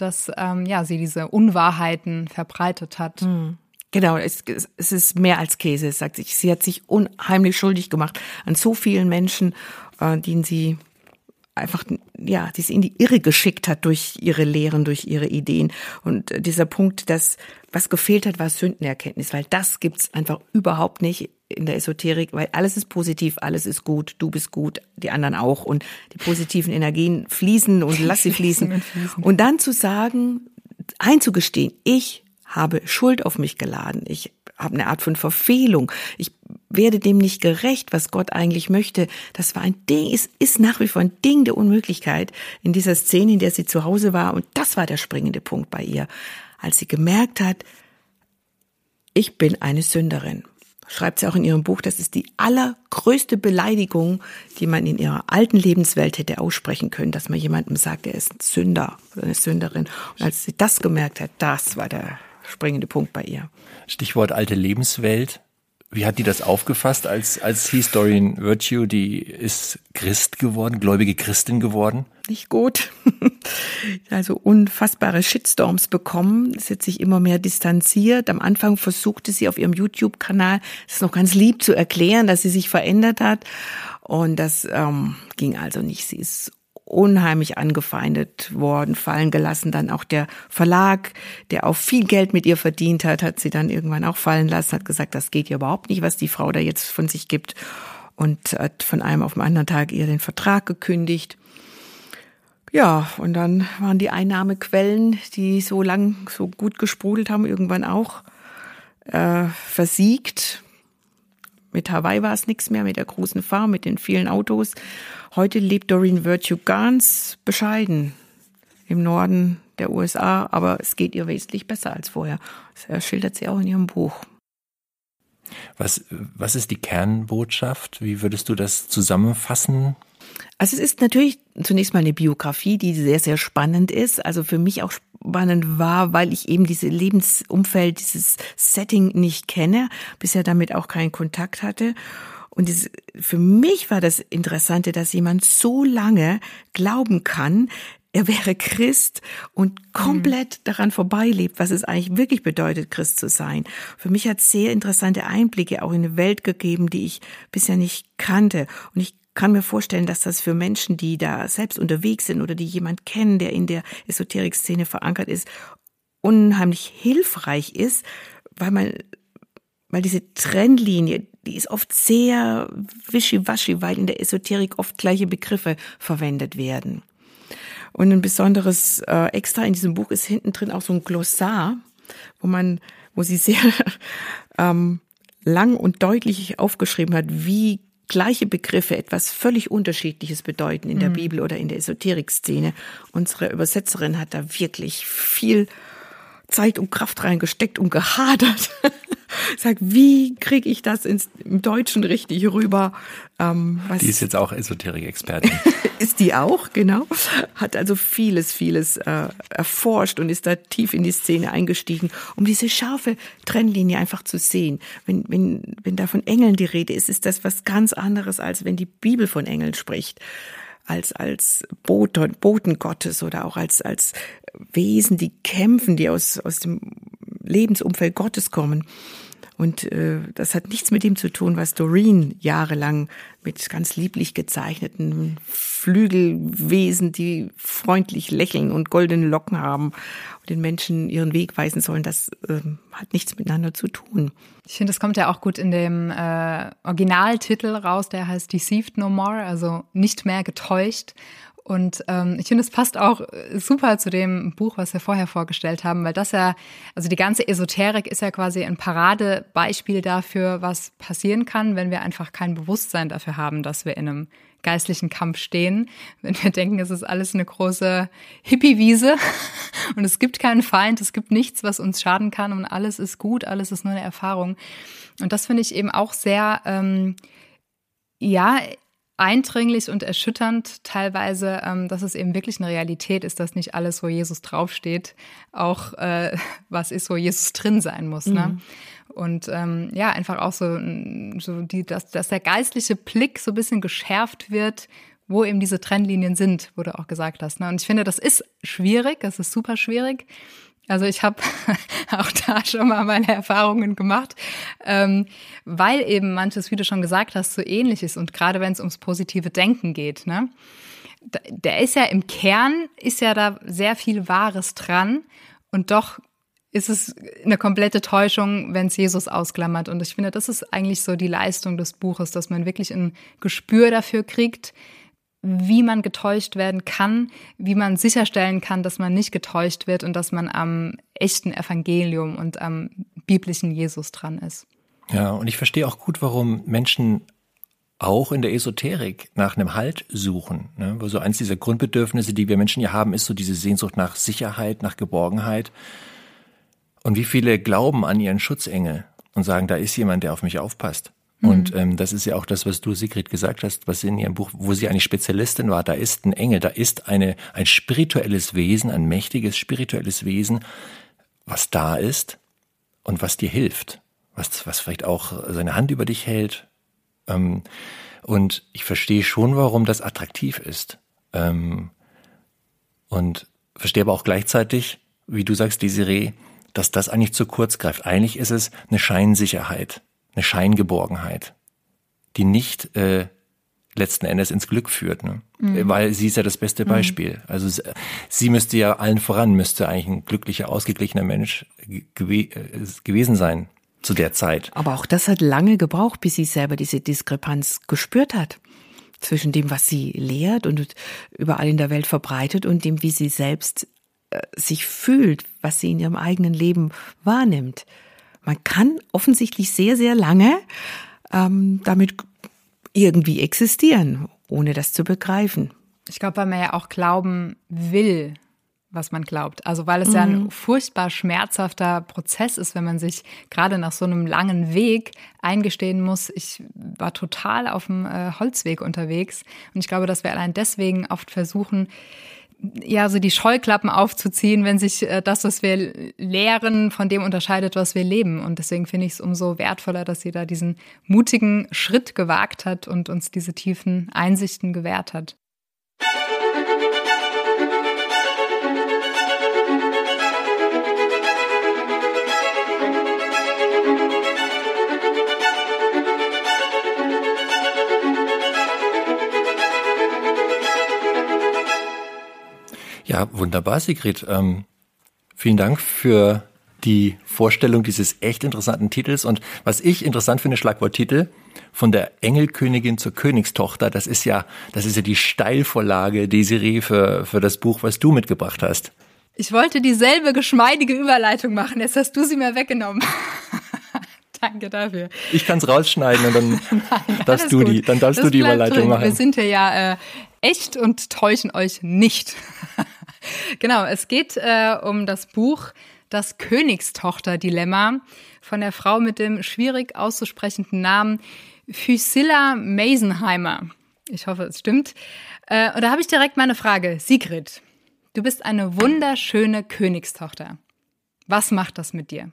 dass ähm, ja sie diese Unwahrheiten verbreitet hat. Mhm. Genau, es, es ist mehr als Käse, sagt sie. Sie hat sich unheimlich schuldig gemacht an so vielen Menschen, äh, denen sie einfach, ja, die sie in die Irre geschickt hat durch ihre Lehren, durch ihre Ideen. Und dieser Punkt, dass was gefehlt hat, war Sündenerkenntnis, weil das gibt's einfach überhaupt nicht in der Esoterik, weil alles ist positiv, alles ist gut, du bist gut, die anderen auch und die positiven Energien fließen und lass sie fließen. Und dann zu sagen, einzugestehen, ich habe Schuld auf mich geladen. Ich habe eine Art von Verfehlung. Ich werde dem nicht gerecht, was Gott eigentlich möchte. Das war ein Ding, es ist nach wie vor ein Ding der Unmöglichkeit in dieser Szene, in der sie zu Hause war. Und das war der springende Punkt bei ihr, als sie gemerkt hat, ich bin eine Sünderin. Schreibt sie auch in ihrem Buch, das ist die allergrößte Beleidigung, die man in ihrer alten Lebenswelt hätte aussprechen können, dass man jemandem sagt, er ist ein Sünder oder eine Sünderin. Und als sie das gemerkt hat, das war der springende Punkt bei ihr. Stichwort alte Lebenswelt. Wie hat die das aufgefasst, als, als hieß Doreen Virtue, die ist Christ geworden, gläubige Christin geworden? Nicht gut. also unfassbare Shitstorms bekommen. Sie hat sich immer mehr distanziert. Am Anfang versuchte sie auf ihrem YouTube-Kanal, das ist noch ganz lieb zu erklären, dass sie sich verändert hat. Und das ähm, ging also nicht. Sie ist unheimlich angefeindet worden, fallen gelassen. Dann auch der Verlag, der auch viel Geld mit ihr verdient hat, hat sie dann irgendwann auch fallen lassen, hat gesagt, das geht ja überhaupt nicht, was die Frau da jetzt von sich gibt und hat von einem auf den anderen Tag ihr den Vertrag gekündigt. Ja, und dann waren die Einnahmequellen, die so lang, so gut gesprudelt haben, irgendwann auch äh, versiegt. Mit Hawaii war es nichts mehr, mit der großen Farm, mit den vielen Autos. Heute lebt Doreen Virtue ganz bescheiden im Norden der USA, aber es geht ihr wesentlich besser als vorher. Das schildert sie auch in ihrem Buch. Was, was ist die Kernbotschaft? Wie würdest du das zusammenfassen? Also es ist natürlich zunächst mal eine Biografie, die sehr, sehr spannend ist. Also für mich auch spannend war, weil ich eben diese Lebensumfeld, dieses Setting nicht kenne, bisher damit auch keinen Kontakt hatte. Und es, für mich war das Interessante, dass jemand so lange glauben kann, er wäre Christ und komplett mhm. daran vorbeilebt, was es eigentlich wirklich bedeutet, Christ zu sein. Für mich hat es sehr interessante Einblicke auch in eine Welt gegeben, die ich bisher nicht kannte. Und ich kann mir vorstellen, dass das für Menschen, die da selbst unterwegs sind oder die jemand kennen, der in der Esoterik-Szene verankert ist, unheimlich hilfreich ist, weil man, weil diese Trennlinie, die ist oft sehr wischiwaschi, weil in der Esoterik oft gleiche Begriffe verwendet werden. Und ein besonderes äh, Extra in diesem Buch ist hinten drin auch so ein Glossar, wo man, wo sie sehr ähm, lang und deutlich aufgeschrieben hat, wie gleiche Begriffe etwas völlig Unterschiedliches bedeuten in der mhm. Bibel oder in der Esoterik-Szene. Unsere Übersetzerin hat da wirklich viel Zeit und Kraft reingesteckt und gehadert. Sagt, wie kriege ich das ins, im Deutschen richtig rüber? Ähm, was die ist jetzt auch Esoterik-Expertin. ist die auch, genau. Hat also vieles, vieles äh, erforscht und ist da tief in die Szene eingestiegen, um diese scharfe Trennlinie einfach zu sehen. Wenn, wenn, wenn da von Engeln die Rede ist, ist das was ganz anderes, als wenn die Bibel von Engeln spricht als als Boten, Boten Gottes oder auch als als Wesen, die kämpfen, die aus aus dem Lebensumfeld Gottes kommen. Und äh, das hat nichts mit dem zu tun, was Doreen jahrelang mit ganz lieblich gezeichneten Flügelwesen, die freundlich lächeln und goldene Locken haben und den Menschen ihren Weg weisen sollen, das äh, hat nichts miteinander zu tun. Ich finde, das kommt ja auch gut in dem äh, Originaltitel raus, der heißt Deceived No More, also nicht mehr getäuscht. Und ähm, ich finde, es passt auch äh, super zu dem Buch, was wir vorher vorgestellt haben, weil das ja, also die ganze Esoterik ist ja quasi ein Paradebeispiel dafür, was passieren kann, wenn wir einfach kein Bewusstsein dafür haben, dass wir in einem geistlichen Kampf stehen. Wenn wir denken, es ist alles eine große Hippie-Wiese und es gibt keinen Feind, es gibt nichts, was uns schaden kann und alles ist gut, alles ist nur eine Erfahrung. Und das finde ich eben auch sehr, ähm, ja, eindringlich und erschütternd teilweise, ähm, dass es eben wirklich eine Realität ist, dass nicht alles, wo Jesus draufsteht, auch äh, was ist, wo Jesus drin sein muss. Ne? Mhm. Und ähm, ja, einfach auch so, so die, dass, dass der geistliche Blick so ein bisschen geschärft wird, wo eben diese Trennlinien sind, wo du auch gesagt hast. Ne? Und ich finde, das ist schwierig, das ist super schwierig. Also ich habe auch da schon mal meine Erfahrungen gemacht, ähm, weil eben manches, wie du schon gesagt hast, so ähnlich ist. Und gerade wenn es ums positive Denken geht, ne? Der ist ja im Kern, ist ja da sehr viel Wahres dran. Und doch ist es eine komplette Täuschung, wenn es Jesus ausklammert. Und ich finde, das ist eigentlich so die Leistung des Buches, dass man wirklich ein Gespür dafür kriegt, wie man getäuscht werden kann, wie man sicherstellen kann, dass man nicht getäuscht wird und dass man am echten Evangelium und am biblischen Jesus dran ist. Ja, und ich verstehe auch gut, warum Menschen auch in der Esoterik nach einem Halt suchen. Ne? Wo so eins dieser Grundbedürfnisse, die wir Menschen ja haben, ist so diese Sehnsucht nach Sicherheit, nach Geborgenheit. Und wie viele glauben an ihren Schutzengel und sagen, da ist jemand, der auf mich aufpasst. Und mhm. ähm, das ist ja auch das, was du, Sigrid, gesagt hast, was in ihrem Buch, wo sie eine Spezialistin war. Da ist ein Engel, da ist eine, ein spirituelles Wesen, ein mächtiges spirituelles Wesen, was da ist und was dir hilft, was, was vielleicht auch seine Hand über dich hält. Ähm, und ich verstehe schon, warum das attraktiv ist. Ähm, und verstehe aber auch gleichzeitig, wie du sagst, Desiree, dass das eigentlich zu kurz greift. Eigentlich ist es eine Scheinsicherheit eine Scheingeborgenheit, die nicht äh, letzten Endes ins Glück führt, ne? Mhm. weil sie ist ja das beste mhm. Beispiel. Mhm. Also sie müsste ja allen voran, müsste eigentlich ein glücklicher, ausgeglichener Mensch gew äh, gewesen sein zu der Zeit. Aber auch das hat lange gebraucht, bis sie selber diese Diskrepanz gespürt hat zwischen dem, was sie lehrt und überall in der Welt verbreitet und dem, wie sie selbst äh, sich fühlt, was sie in ihrem eigenen Leben wahrnimmt. Man kann offensichtlich sehr, sehr lange ähm, damit irgendwie existieren, ohne das zu begreifen. Ich glaube, weil man ja auch glauben will, was man glaubt. Also weil es mhm. ja ein mhm. furchtbar schmerzhafter Prozess ist, wenn man sich gerade nach so einem langen Weg eingestehen muss, ich war total auf dem äh, Holzweg unterwegs. Und ich glaube, dass wir allein deswegen oft versuchen, ja, so die Scheuklappen aufzuziehen, wenn sich äh, das, was wir lehren, von dem unterscheidet, was wir leben. Und deswegen finde ich es umso wertvoller, dass sie da diesen mutigen Schritt gewagt hat und uns diese tiefen Einsichten gewährt hat. Ja, wunderbar, Sigrid. Ähm, vielen Dank für die Vorstellung dieses echt interessanten Titels. Und was ich interessant finde, Schlagworttitel von der Engelkönigin zur Königstochter, das ist ja, das ist ja die Steilvorlage, Desiree, für, für das Buch, was du mitgebracht hast. Ich wollte dieselbe geschmeidige Überleitung machen, jetzt hast du sie mir weggenommen. Danke dafür. Ich kann es rausschneiden und dann Nein, darfst du die, dann darfst das du die Überleitung drin. machen. Wir sind hier ja äh, echt und täuschen euch nicht. genau, es geht äh, um das Buch Das Königstochter-Dilemma von der Frau mit dem schwierig auszusprechenden Namen Physilla Masenheimer. Ich hoffe, es stimmt. Äh, und da habe ich direkt meine Frage. Sigrid, du bist eine wunderschöne Königstochter. Was macht das mit dir?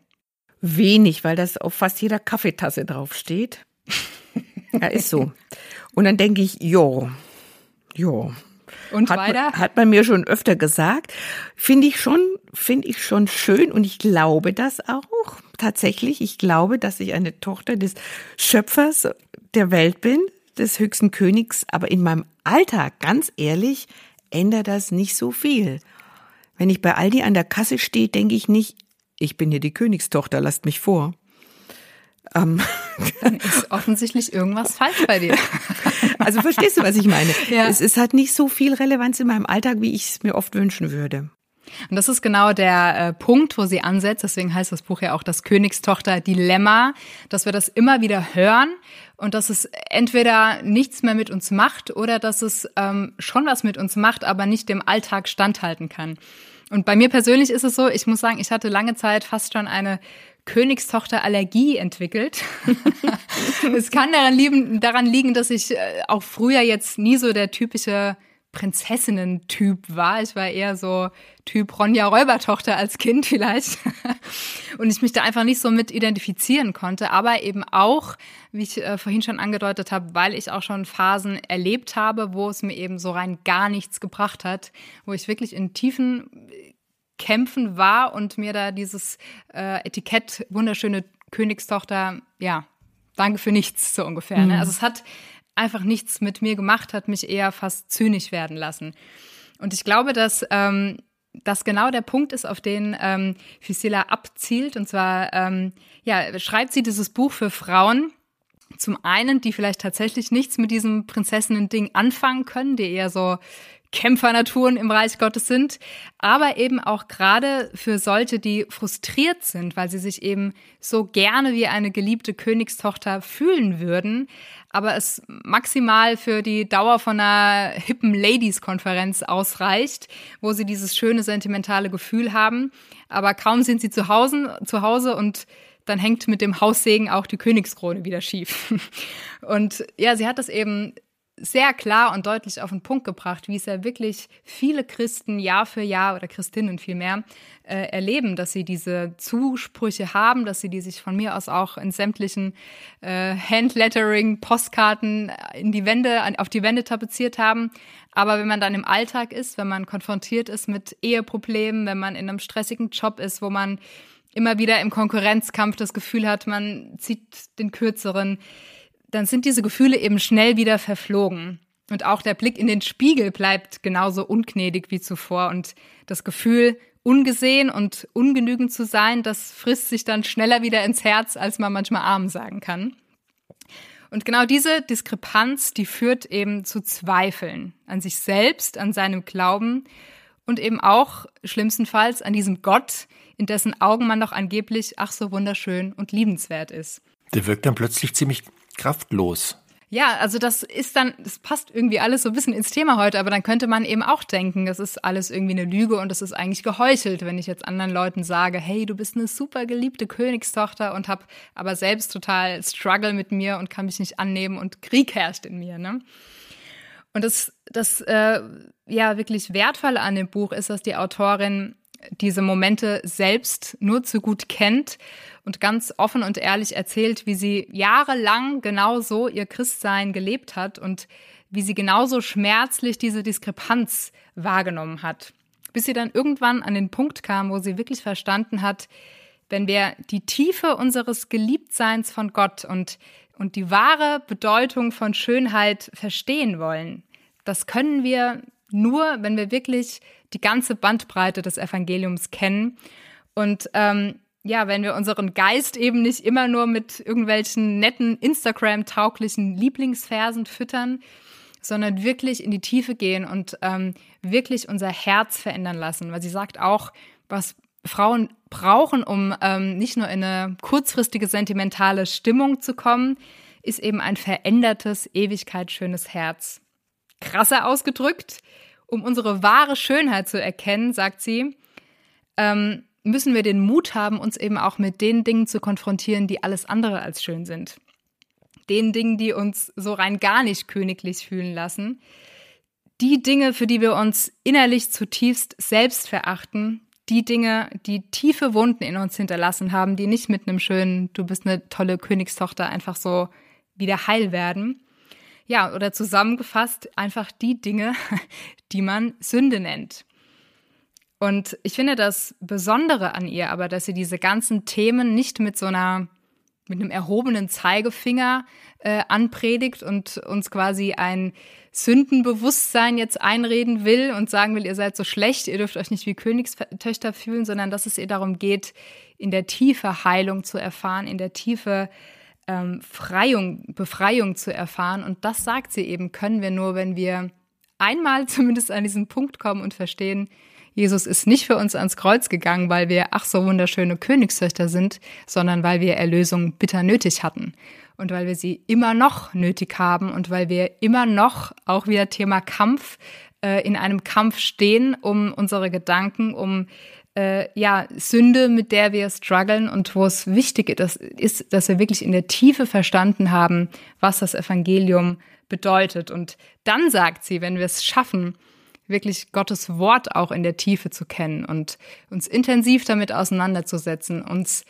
Wenig, weil das auf fast jeder Kaffeetasse draufsteht. ja, ist so. Und dann denke ich, jo, jo, und hat, weiter? Hat man mir schon öfter gesagt. Finde ich schon, finde ich schon schön und ich glaube das auch. Tatsächlich, ich glaube, dass ich eine Tochter des Schöpfers der Welt bin, des höchsten Königs. Aber in meinem Alltag, ganz ehrlich, ändert das nicht so viel. Wenn ich bei Aldi an der Kasse stehe, denke ich nicht, ich bin hier die Königstochter, lasst mich vor. Ähm. Dann ist offensichtlich irgendwas falsch bei dir. Also verstehst du, was ich meine? Ja. Es, es hat nicht so viel Relevanz in meinem Alltag, wie ich es mir oft wünschen würde. Und das ist genau der äh, Punkt, wo sie ansetzt. Deswegen heißt das Buch ja auch das Königstochter-Dilemma, dass wir das immer wieder hören und dass es entweder nichts mehr mit uns macht oder dass es ähm, schon was mit uns macht, aber nicht dem Alltag standhalten kann. Und bei mir persönlich ist es so, ich muss sagen, ich hatte lange Zeit fast schon eine Königstochter Allergie entwickelt. es kann daran liegen, daran liegen, dass ich äh, auch früher jetzt nie so der typische Prinzessinnen-Typ war. Ich war eher so Typ Ronja Räubertochter als Kind vielleicht. Und ich mich da einfach nicht so mit identifizieren konnte. Aber eben auch, wie ich äh, vorhin schon angedeutet habe, weil ich auch schon Phasen erlebt habe, wo es mir eben so rein gar nichts gebracht hat, wo ich wirklich in tiefen Kämpfen war und mir da dieses äh, Etikett wunderschöne Königstochter, ja, danke für nichts so ungefähr. Ne? Mhm. Also es hat einfach nichts mit mir gemacht, hat mich eher fast zynisch werden lassen. Und ich glaube, dass ähm, das genau der Punkt ist, auf den ähm, Fusila abzielt. Und zwar ähm, ja, schreibt sie dieses Buch für Frauen, zum einen, die vielleicht tatsächlich nichts mit diesem Prinzessinnen-Ding anfangen können, die eher so Kämpfernaturen im Reich Gottes sind, aber eben auch gerade für solche, die frustriert sind, weil sie sich eben so gerne wie eine geliebte Königstochter fühlen würden, aber es maximal für die Dauer von einer hippen Ladies-Konferenz ausreicht, wo sie dieses schöne sentimentale Gefühl haben, aber kaum sind sie zu Hause, zu Hause und dann hängt mit dem Haussegen auch die Königskrone wieder schief. Und ja, sie hat das eben sehr klar und deutlich auf den Punkt gebracht, wie es ja wirklich viele Christen Jahr für Jahr oder Christinnen vielmehr äh, erleben, dass sie diese Zusprüche haben, dass sie die sich von mir aus auch in sämtlichen äh, Handlettering, Postkarten in die Wände, auf die Wände tapeziert haben. Aber wenn man dann im Alltag ist, wenn man konfrontiert ist mit Eheproblemen, wenn man in einem stressigen Job ist, wo man immer wieder im Konkurrenzkampf das Gefühl hat, man zieht den kürzeren, dann sind diese Gefühle eben schnell wieder verflogen. Und auch der Blick in den Spiegel bleibt genauso ungnädig wie zuvor. Und das Gefühl, ungesehen und ungenügend zu sein, das frisst sich dann schneller wieder ins Herz, als man manchmal arm sagen kann. Und genau diese Diskrepanz, die führt eben zu Zweifeln an sich selbst, an seinem Glauben und eben auch schlimmstenfalls an diesem Gott, in dessen Augen man doch angeblich ach so wunderschön und liebenswert ist. Der wirkt dann plötzlich ziemlich kraftlos. Ja, also das ist dann, das passt irgendwie alles so ein bisschen ins Thema heute, aber dann könnte man eben auch denken, das ist alles irgendwie eine Lüge und das ist eigentlich geheuchelt, wenn ich jetzt anderen Leuten sage, hey, du bist eine super geliebte Königstochter und hab aber selbst total Struggle mit mir und kann mich nicht annehmen und Krieg herrscht in mir, ne? Und das, das äh, ja wirklich wertvolle an dem Buch ist, dass die Autorin diese Momente selbst nur zu gut kennt und ganz offen und ehrlich erzählt, wie sie jahrelang genau so ihr Christsein gelebt hat und wie sie genauso schmerzlich diese Diskrepanz wahrgenommen hat. Bis sie dann irgendwann an den Punkt kam, wo sie wirklich verstanden hat, wenn wir die Tiefe unseres Geliebtseins von Gott und, und die wahre Bedeutung von Schönheit verstehen wollen, das können wir nur, wenn wir wirklich die ganze Bandbreite des Evangeliums kennen. Und ähm, ja, wenn wir unseren Geist eben nicht immer nur mit irgendwelchen netten Instagram-tauglichen Lieblingsversen füttern, sondern wirklich in die Tiefe gehen und ähm, wirklich unser Herz verändern lassen. Weil sie sagt auch, was Frauen brauchen, um ähm, nicht nur in eine kurzfristige sentimentale Stimmung zu kommen, ist eben ein verändertes, ewigkeitsschönes Herz. Krasser ausgedrückt, um unsere wahre Schönheit zu erkennen, sagt sie, ähm, müssen wir den Mut haben, uns eben auch mit den Dingen zu konfrontieren, die alles andere als schön sind. Den Dingen, die uns so rein gar nicht königlich fühlen lassen. Die Dinge, für die wir uns innerlich zutiefst selbst verachten. Die Dinge, die tiefe Wunden in uns hinterlassen haben, die nicht mit einem schönen, du bist eine tolle Königstochter einfach so wieder heil werden. Ja, oder zusammengefasst einfach die Dinge, die man Sünde nennt. Und ich finde das Besondere an ihr aber, dass sie diese ganzen Themen nicht mit so einer, mit einem erhobenen Zeigefinger äh, anpredigt und uns quasi ein Sündenbewusstsein jetzt einreden will und sagen will, ihr seid so schlecht, ihr dürft euch nicht wie Königstöchter fühlen, sondern dass es ihr darum geht, in der Tiefe Heilung zu erfahren, in der Tiefe ähm, Freiung, Befreiung zu erfahren. Und das sagt sie eben, können wir nur, wenn wir einmal zumindest an diesen Punkt kommen und verstehen, Jesus ist nicht für uns ans Kreuz gegangen, weil wir ach so wunderschöne Königstöchter sind, sondern weil wir Erlösung bitter nötig hatten und weil wir sie immer noch nötig haben und weil wir immer noch auch wieder Thema Kampf äh, in einem Kampf stehen um unsere Gedanken, um äh, ja, Sünde, mit der wir strugglen und wo es wichtig ist, dass wir wirklich in der Tiefe verstanden haben, was das Evangelium bedeutet. Und dann sagt sie, wenn wir es schaffen, wirklich Gottes Wort auch in der Tiefe zu kennen und uns intensiv damit auseinanderzusetzen, uns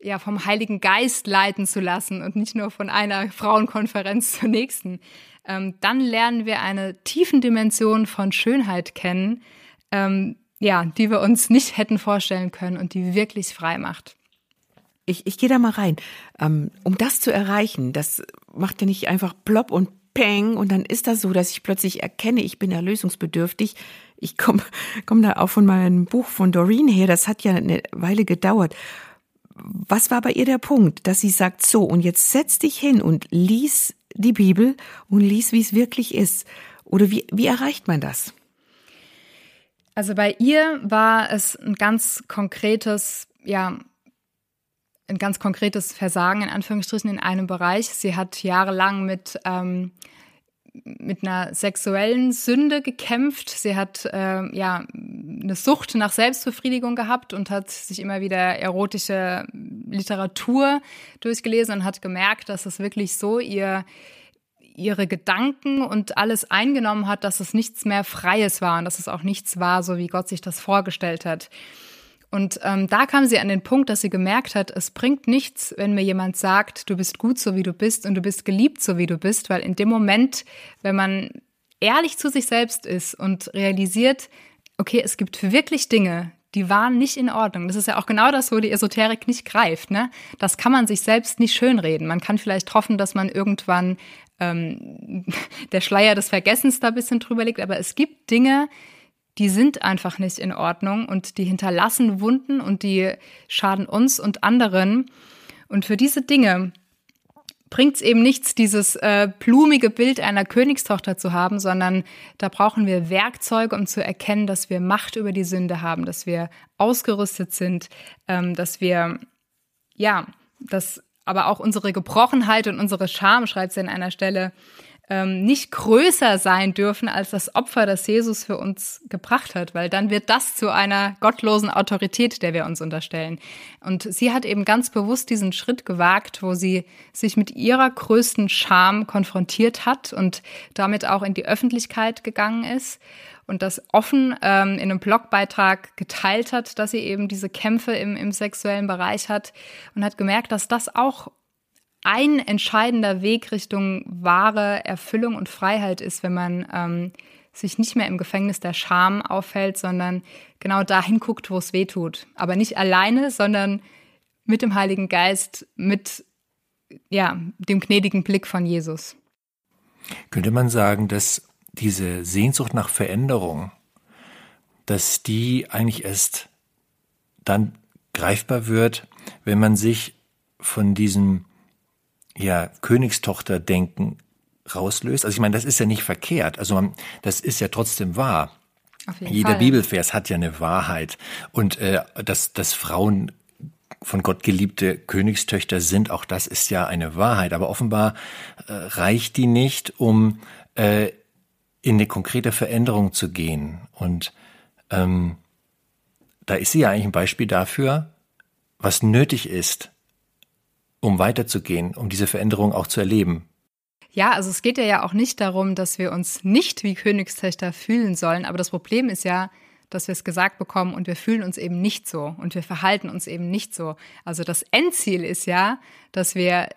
ja vom Heiligen Geist leiten zu lassen und nicht nur von einer Frauenkonferenz zur nächsten, ähm, dann lernen wir eine tiefen Dimension von Schönheit kennen, ähm, ja, die wir uns nicht hätten vorstellen können und die wirklich frei macht. Ich, ich gehe da mal rein. Ähm, um das zu erreichen, das macht ja nicht einfach plopp und peng und dann ist das so, dass ich plötzlich erkenne, ich bin erlösungsbedürftig. Ich komme komm da auch von meinem Buch von Doreen her, das hat ja eine Weile gedauert. Was war bei ihr der Punkt, dass sie sagt, so, und jetzt setz dich hin und lies die Bibel und lies, wie es wirklich ist? Oder wie, wie erreicht man das? Also bei ihr war es ein ganz konkretes, ja, ein ganz konkretes Versagen in Anführungsstrichen in einem Bereich. Sie hat jahrelang mit ähm, mit einer sexuellen Sünde gekämpft. Sie hat äh, ja eine Sucht nach Selbstbefriedigung gehabt und hat sich immer wieder erotische Literatur durchgelesen und hat gemerkt, dass es wirklich so ihr ihre Gedanken und alles eingenommen hat, dass es nichts mehr Freies war und dass es auch nichts war, so wie Gott sich das vorgestellt hat. Und ähm, da kam sie an den Punkt, dass sie gemerkt hat, es bringt nichts, wenn mir jemand sagt, du bist gut so wie du bist und du bist geliebt so wie du bist, weil in dem Moment, wenn man ehrlich zu sich selbst ist und realisiert, okay, es gibt wirklich Dinge, die waren nicht in Ordnung. Das ist ja auch genau das, wo die Esoterik nicht greift. Ne? Das kann man sich selbst nicht schönreden. Man kann vielleicht hoffen, dass man irgendwann ähm, der Schleier des Vergessens da ein bisschen drüber liegt, aber es gibt Dinge, die sind einfach nicht in Ordnung und die hinterlassen Wunden und die schaden uns und anderen. Und für diese Dinge bringt es eben nichts, dieses äh, blumige Bild einer Königstochter zu haben, sondern da brauchen wir Werkzeuge, um zu erkennen, dass wir Macht über die Sünde haben, dass wir ausgerüstet sind, ähm, dass wir, ja, dass aber auch unsere Gebrochenheit und unsere Scham, schreibt sie an einer Stelle, ähm, nicht größer sein dürfen als das Opfer, das Jesus für uns gebracht hat, weil dann wird das zu einer gottlosen Autorität, der wir uns unterstellen. Und sie hat eben ganz bewusst diesen Schritt gewagt, wo sie sich mit ihrer größten Scham konfrontiert hat und damit auch in die Öffentlichkeit gegangen ist und das offen ähm, in einem Blogbeitrag geteilt hat, dass sie eben diese Kämpfe im, im sexuellen Bereich hat und hat gemerkt, dass das auch ein entscheidender Weg Richtung wahre Erfüllung und Freiheit ist, wenn man ähm, sich nicht mehr im Gefängnis der Scham aufhält, sondern genau dahin guckt, wo es weh tut. Aber nicht alleine, sondern mit dem Heiligen Geist, mit ja, dem gnädigen Blick von Jesus. Könnte man sagen, dass diese Sehnsucht nach Veränderung, dass die eigentlich erst dann greifbar wird, wenn man sich von diesem ja, Königstochter-Denken rauslöst. Also ich meine, das ist ja nicht verkehrt. Also man, das ist ja trotzdem wahr. Jeder Fall. Bibelvers hat ja eine Wahrheit. Und äh, dass, dass Frauen von Gott geliebte Königstöchter sind, auch das ist ja eine Wahrheit. Aber offenbar äh, reicht die nicht, um äh, in eine konkrete Veränderung zu gehen. Und ähm, da ist sie ja eigentlich ein Beispiel dafür, was nötig ist, um weiterzugehen, um diese Veränderung auch zu erleben. Ja, also es geht ja auch nicht darum, dass wir uns nicht wie Königstöchter fühlen sollen, aber das Problem ist ja, dass wir es gesagt bekommen und wir fühlen uns eben nicht so und wir verhalten uns eben nicht so. Also das Endziel ist ja, dass wir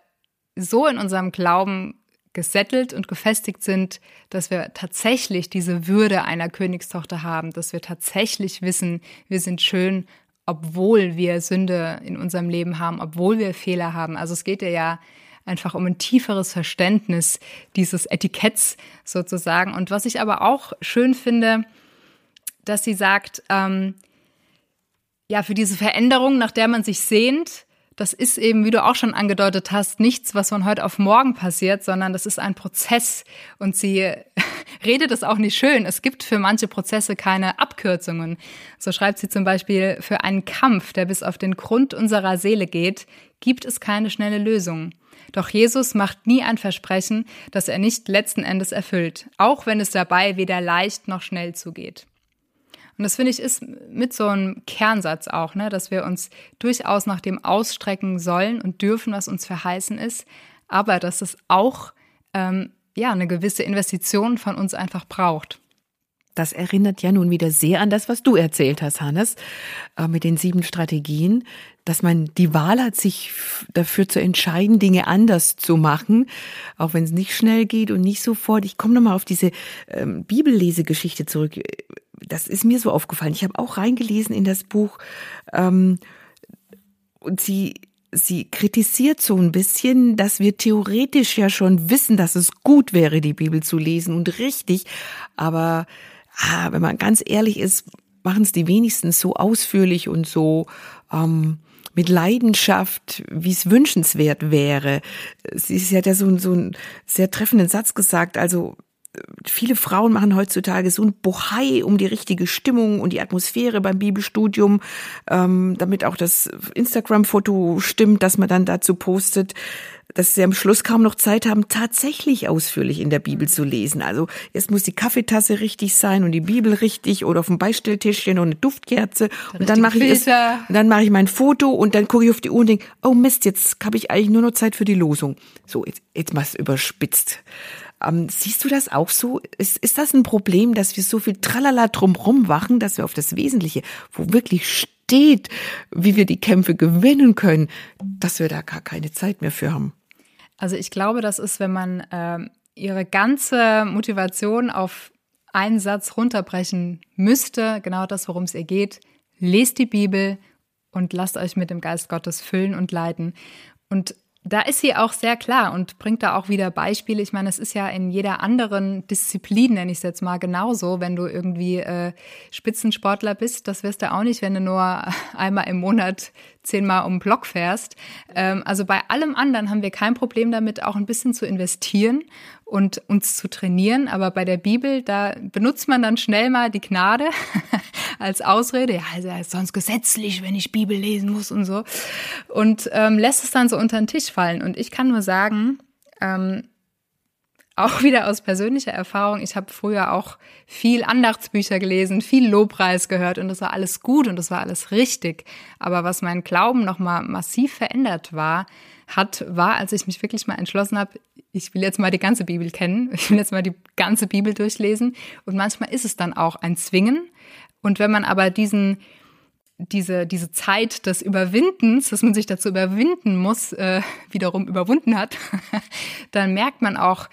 so in unserem Glauben gesettelt und gefestigt sind, dass wir tatsächlich diese Würde einer Königstochter haben, dass wir tatsächlich wissen, wir sind schön obwohl wir Sünde in unserem Leben haben, obwohl wir Fehler haben. Also es geht ja einfach um ein tieferes Verständnis dieses Etiketts sozusagen. Und was ich aber auch schön finde, dass sie sagt, ähm, ja, für diese Veränderung, nach der man sich sehnt, das ist eben, wie du auch schon angedeutet hast, nichts, was von heute auf morgen passiert, sondern das ist ein Prozess. Und sie redet es auch nicht schön. Es gibt für manche Prozesse keine Abkürzungen. So schreibt sie zum Beispiel, für einen Kampf, der bis auf den Grund unserer Seele geht, gibt es keine schnelle Lösung. Doch Jesus macht nie ein Versprechen, das er nicht letzten Endes erfüllt, auch wenn es dabei weder leicht noch schnell zugeht. Und das finde ich ist mit so einem Kernsatz auch, ne, dass wir uns durchaus nach dem ausstrecken sollen und dürfen, was uns verheißen ist, aber dass es auch ähm, ja eine gewisse Investition von uns einfach braucht. Das erinnert ja nun wieder sehr an das, was du erzählt hast, Hannes, äh, mit den sieben Strategien, dass man die Wahl hat, sich dafür zu entscheiden, Dinge anders zu machen, auch wenn es nicht schnell geht und nicht sofort. Ich komme nochmal auf diese ähm, Bibellesegeschichte zurück. Das ist mir so aufgefallen. Ich habe auch reingelesen in das Buch ähm, und sie sie kritisiert so ein bisschen, dass wir theoretisch ja schon wissen, dass es gut wäre, die Bibel zu lesen und richtig, aber ah, wenn man ganz ehrlich ist, machen es die wenigsten so ausführlich und so ähm, mit Leidenschaft, wie es wünschenswert wäre. Sie, sie hat ja so, so einen sehr treffenden Satz gesagt, also viele Frauen machen heutzutage so ein Bohai um die richtige Stimmung und die Atmosphäre beim Bibelstudium, ähm, damit auch das Instagram-Foto stimmt, dass man dann dazu postet dass sie am Schluss kaum noch Zeit haben, tatsächlich ausführlich in der Bibel zu lesen. Also jetzt muss die Kaffeetasse richtig sein und die Bibel richtig oder auf dem Beistelltischchen und eine Duftkerze und dann mache ich es, und dann mache ich mein Foto und dann gucke ich auf die Uhr und denke, oh Mist, jetzt habe ich eigentlich nur noch Zeit für die Losung. So, jetzt, jetzt mal überspitzt. Ähm, siehst du das auch so? Ist, ist das ein Problem, dass wir so viel Tralala drumrum wachen, dass wir auf das Wesentliche, wo wirklich steht, wie wir die Kämpfe gewinnen können, dass wir da gar keine Zeit mehr für haben? Also ich glaube, das ist, wenn man äh, ihre ganze Motivation auf einen Satz runterbrechen müsste, genau das, worum es ihr geht. Lest die Bibel und lasst euch mit dem Geist Gottes füllen und leiten. Und da ist sie auch sehr klar und bringt da auch wieder Beispiele. Ich meine, es ist ja in jeder anderen Disziplin, nenne ich es jetzt mal genauso, wenn du irgendwie äh, Spitzensportler bist, das wirst du auch nicht, wenn du nur einmal im Monat zehnmal um den Block fährst. Ähm, also bei allem anderen haben wir kein Problem damit, auch ein bisschen zu investieren und uns zu trainieren. Aber bei der Bibel, da benutzt man dann schnell mal die Gnade als Ausrede. Ja, also ist sonst gesetzlich, wenn ich Bibel lesen muss und so. Und ähm, lässt es dann so unter den Tisch fallen. Und ich kann nur sagen, ähm, auch wieder aus persönlicher Erfahrung, ich habe früher auch viel Andachtsbücher gelesen, viel Lobpreis gehört und das war alles gut und das war alles richtig. Aber was mein Glauben nochmal massiv verändert war, hat, war, als ich mich wirklich mal entschlossen habe, ich will jetzt mal die ganze Bibel kennen, ich will jetzt mal die ganze Bibel durchlesen. Und manchmal ist es dann auch ein Zwingen. Und wenn man aber diesen, diese, diese Zeit des Überwindens, dass man sich dazu überwinden muss, äh, wiederum überwunden hat, dann merkt man auch,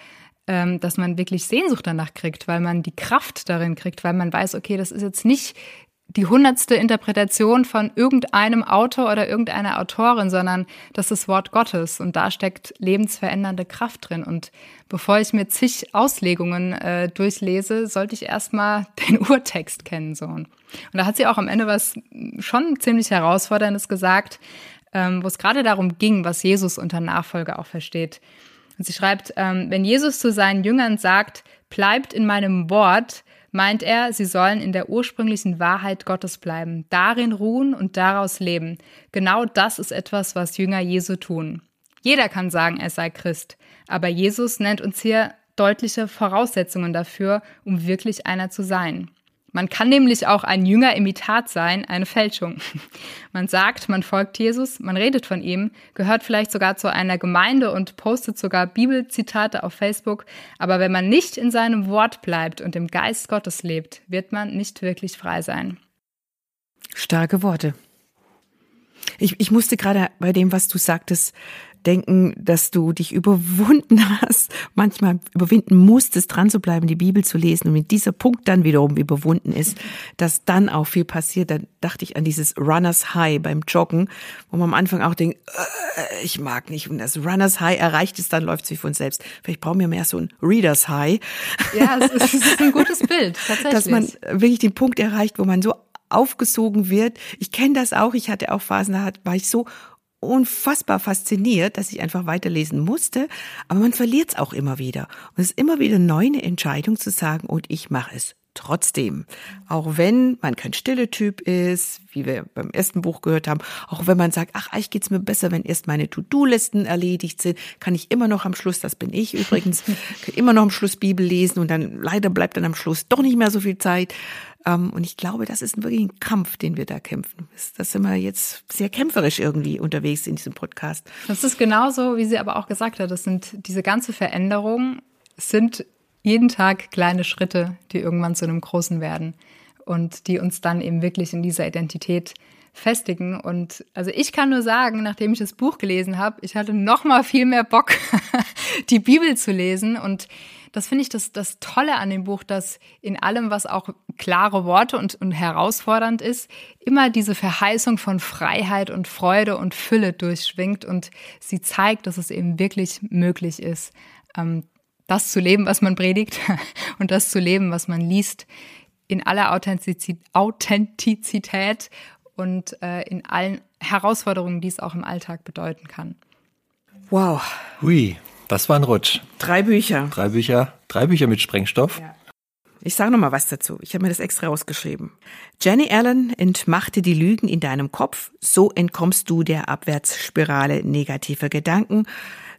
ähm, dass man wirklich Sehnsucht danach kriegt, weil man die Kraft darin kriegt, weil man weiß, okay, das ist jetzt nicht die hundertste Interpretation von irgendeinem Autor oder irgendeiner Autorin, sondern das ist Wort Gottes und da steckt lebensverändernde Kraft drin. Und bevor ich mir zig Auslegungen äh, durchlese, sollte ich erstmal den Urtext kennen. So. Und da hat sie auch am Ende was schon ziemlich Herausforderndes gesagt, ähm, wo es gerade darum ging, was Jesus unter Nachfolge auch versteht. Und sie schreibt, ähm, wenn Jesus zu seinen Jüngern sagt, bleibt in meinem Wort, meint er, sie sollen in der ursprünglichen Wahrheit Gottes bleiben, darin ruhen und daraus leben. Genau das ist etwas, was Jünger Jesu tun. Jeder kann sagen, er sei Christ, aber Jesus nennt uns hier deutliche Voraussetzungen dafür, um wirklich einer zu sein. Man kann nämlich auch ein Jünger-Imitat sein, eine Fälschung. Man sagt, man folgt Jesus, man redet von ihm, gehört vielleicht sogar zu einer Gemeinde und postet sogar Bibelzitate auf Facebook, aber wenn man nicht in seinem Wort bleibt und im Geist Gottes lebt, wird man nicht wirklich frei sein. Starke Worte. Ich, ich musste gerade bei dem, was du sagtest, denken, dass du dich überwunden hast, manchmal überwinden musstest, dran zu bleiben, die Bibel zu lesen. Und wenn dieser Punkt dann wiederum überwunden ist, dass dann auch viel passiert, dann dachte ich an dieses Runners High beim Joggen, wo man am Anfang auch denkt, äh, ich mag nicht. Und das Runners High erreicht ist, dann läuft es wie von selbst. Vielleicht brauchen wir mehr so ein Readers High. Ja, es ist, es ist ein gutes Bild, tatsächlich. Dass man wirklich den Punkt erreicht, wo man so aufgesogen wird. Ich kenne das auch. Ich hatte auch Phasen, da war ich so unfassbar fasziniert, dass ich einfach weiterlesen musste. Aber man verliert es auch immer wieder. Und es ist immer wieder neu eine Entscheidung zu sagen, und ich mache es trotzdem. Auch wenn man kein stille Typ ist, wie wir beim ersten Buch gehört haben, auch wenn man sagt, ach, eigentlich geht's mir besser, wenn erst meine To-Do-Listen erledigt sind, kann ich immer noch am Schluss, das bin ich übrigens, immer noch am Schluss Bibel lesen und dann leider bleibt dann am Schluss doch nicht mehr so viel Zeit. Ähm, und ich glaube, das ist wirklich ein Kampf, den wir da kämpfen. Das sind wir jetzt sehr kämpferisch irgendwie unterwegs in diesem Podcast. Das ist genauso, wie sie aber auch gesagt hat. Das sind diese ganze Veränderung sind jeden Tag kleine Schritte, die irgendwann zu einem großen werden und die uns dann eben wirklich in dieser Identität festigen. Und also ich kann nur sagen, nachdem ich das Buch gelesen habe, ich hatte noch mal viel mehr Bock, die Bibel zu lesen. Und das finde ich das, das Tolle an dem Buch, dass in allem, was auch klare Worte und, und herausfordernd ist, immer diese Verheißung von Freiheit und Freude und Fülle durchschwingt und sie zeigt, dass es eben wirklich möglich ist, ähm, das zu leben, was man predigt und das zu leben, was man liest, in aller Authentizität und äh, in allen Herausforderungen, die es auch im Alltag bedeuten kann. Wow. Hui, das war ein Rutsch. Drei Bücher. Drei Bücher, drei Bücher mit Sprengstoff. Ja. Ich sage noch mal was dazu. Ich habe mir das extra rausgeschrieben. Jenny Allen entmachte die Lügen in deinem Kopf, so entkommst du der Abwärtsspirale negativer Gedanken.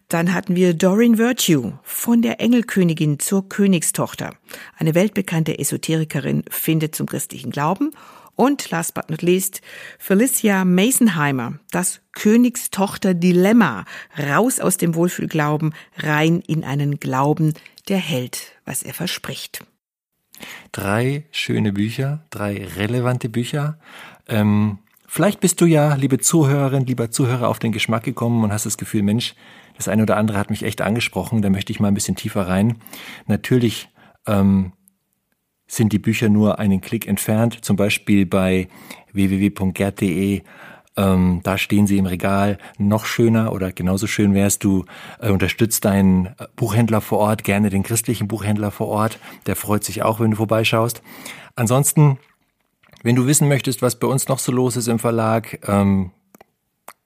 Dann hatten wir Doreen Virtue von der Engelkönigin zur Königstochter. Eine weltbekannte Esoterikerin findet zum christlichen Glauben und last but not least, Felicia Masonheimer, das Königstochter-Dilemma, raus aus dem Wohlfühlglauben, rein in einen Glauben, der hält, was er verspricht. Drei schöne Bücher, drei relevante Bücher. Ähm, vielleicht bist du ja, liebe Zuhörerin, lieber Zuhörer, auf den Geschmack gekommen und hast das Gefühl, Mensch, das eine oder andere hat mich echt angesprochen, da möchte ich mal ein bisschen tiefer rein. Natürlich ähm, sind die Bücher nur einen Klick entfernt, zum Beispiel bei www.gerd.de. Ähm, da stehen sie im Regal. Noch schöner oder genauso schön wärst du äh, unterstützt deinen Buchhändler vor Ort, gerne den christlichen Buchhändler vor Ort. Der freut sich auch, wenn du vorbeischaust. Ansonsten, wenn du wissen möchtest, was bei uns noch so los ist im Verlag, ähm,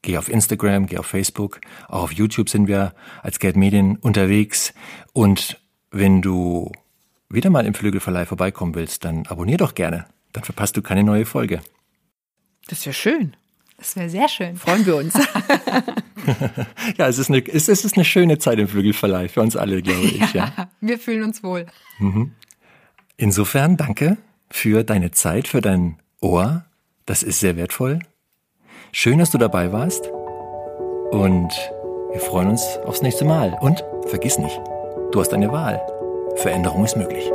geh auf Instagram, geh auf Facebook, auch auf YouTube sind wir als Gerd Medien unterwegs. Und wenn du wieder mal im Flügelverleih vorbeikommen willst, dann abonnier doch gerne. Dann verpasst du keine neue Folge. Das wäre schön. Das wäre sehr schön. Freuen wir uns. ja, es ist, eine, es ist eine schöne Zeit im Flügelverleih für uns alle, glaube ich. Ja, ja. Wir fühlen uns wohl. Mhm. Insofern danke für deine Zeit, für dein Ohr. Das ist sehr wertvoll. Schön, dass du dabei warst. Und wir freuen uns aufs nächste Mal. Und vergiss nicht, du hast eine Wahl. Veränderung ist möglich.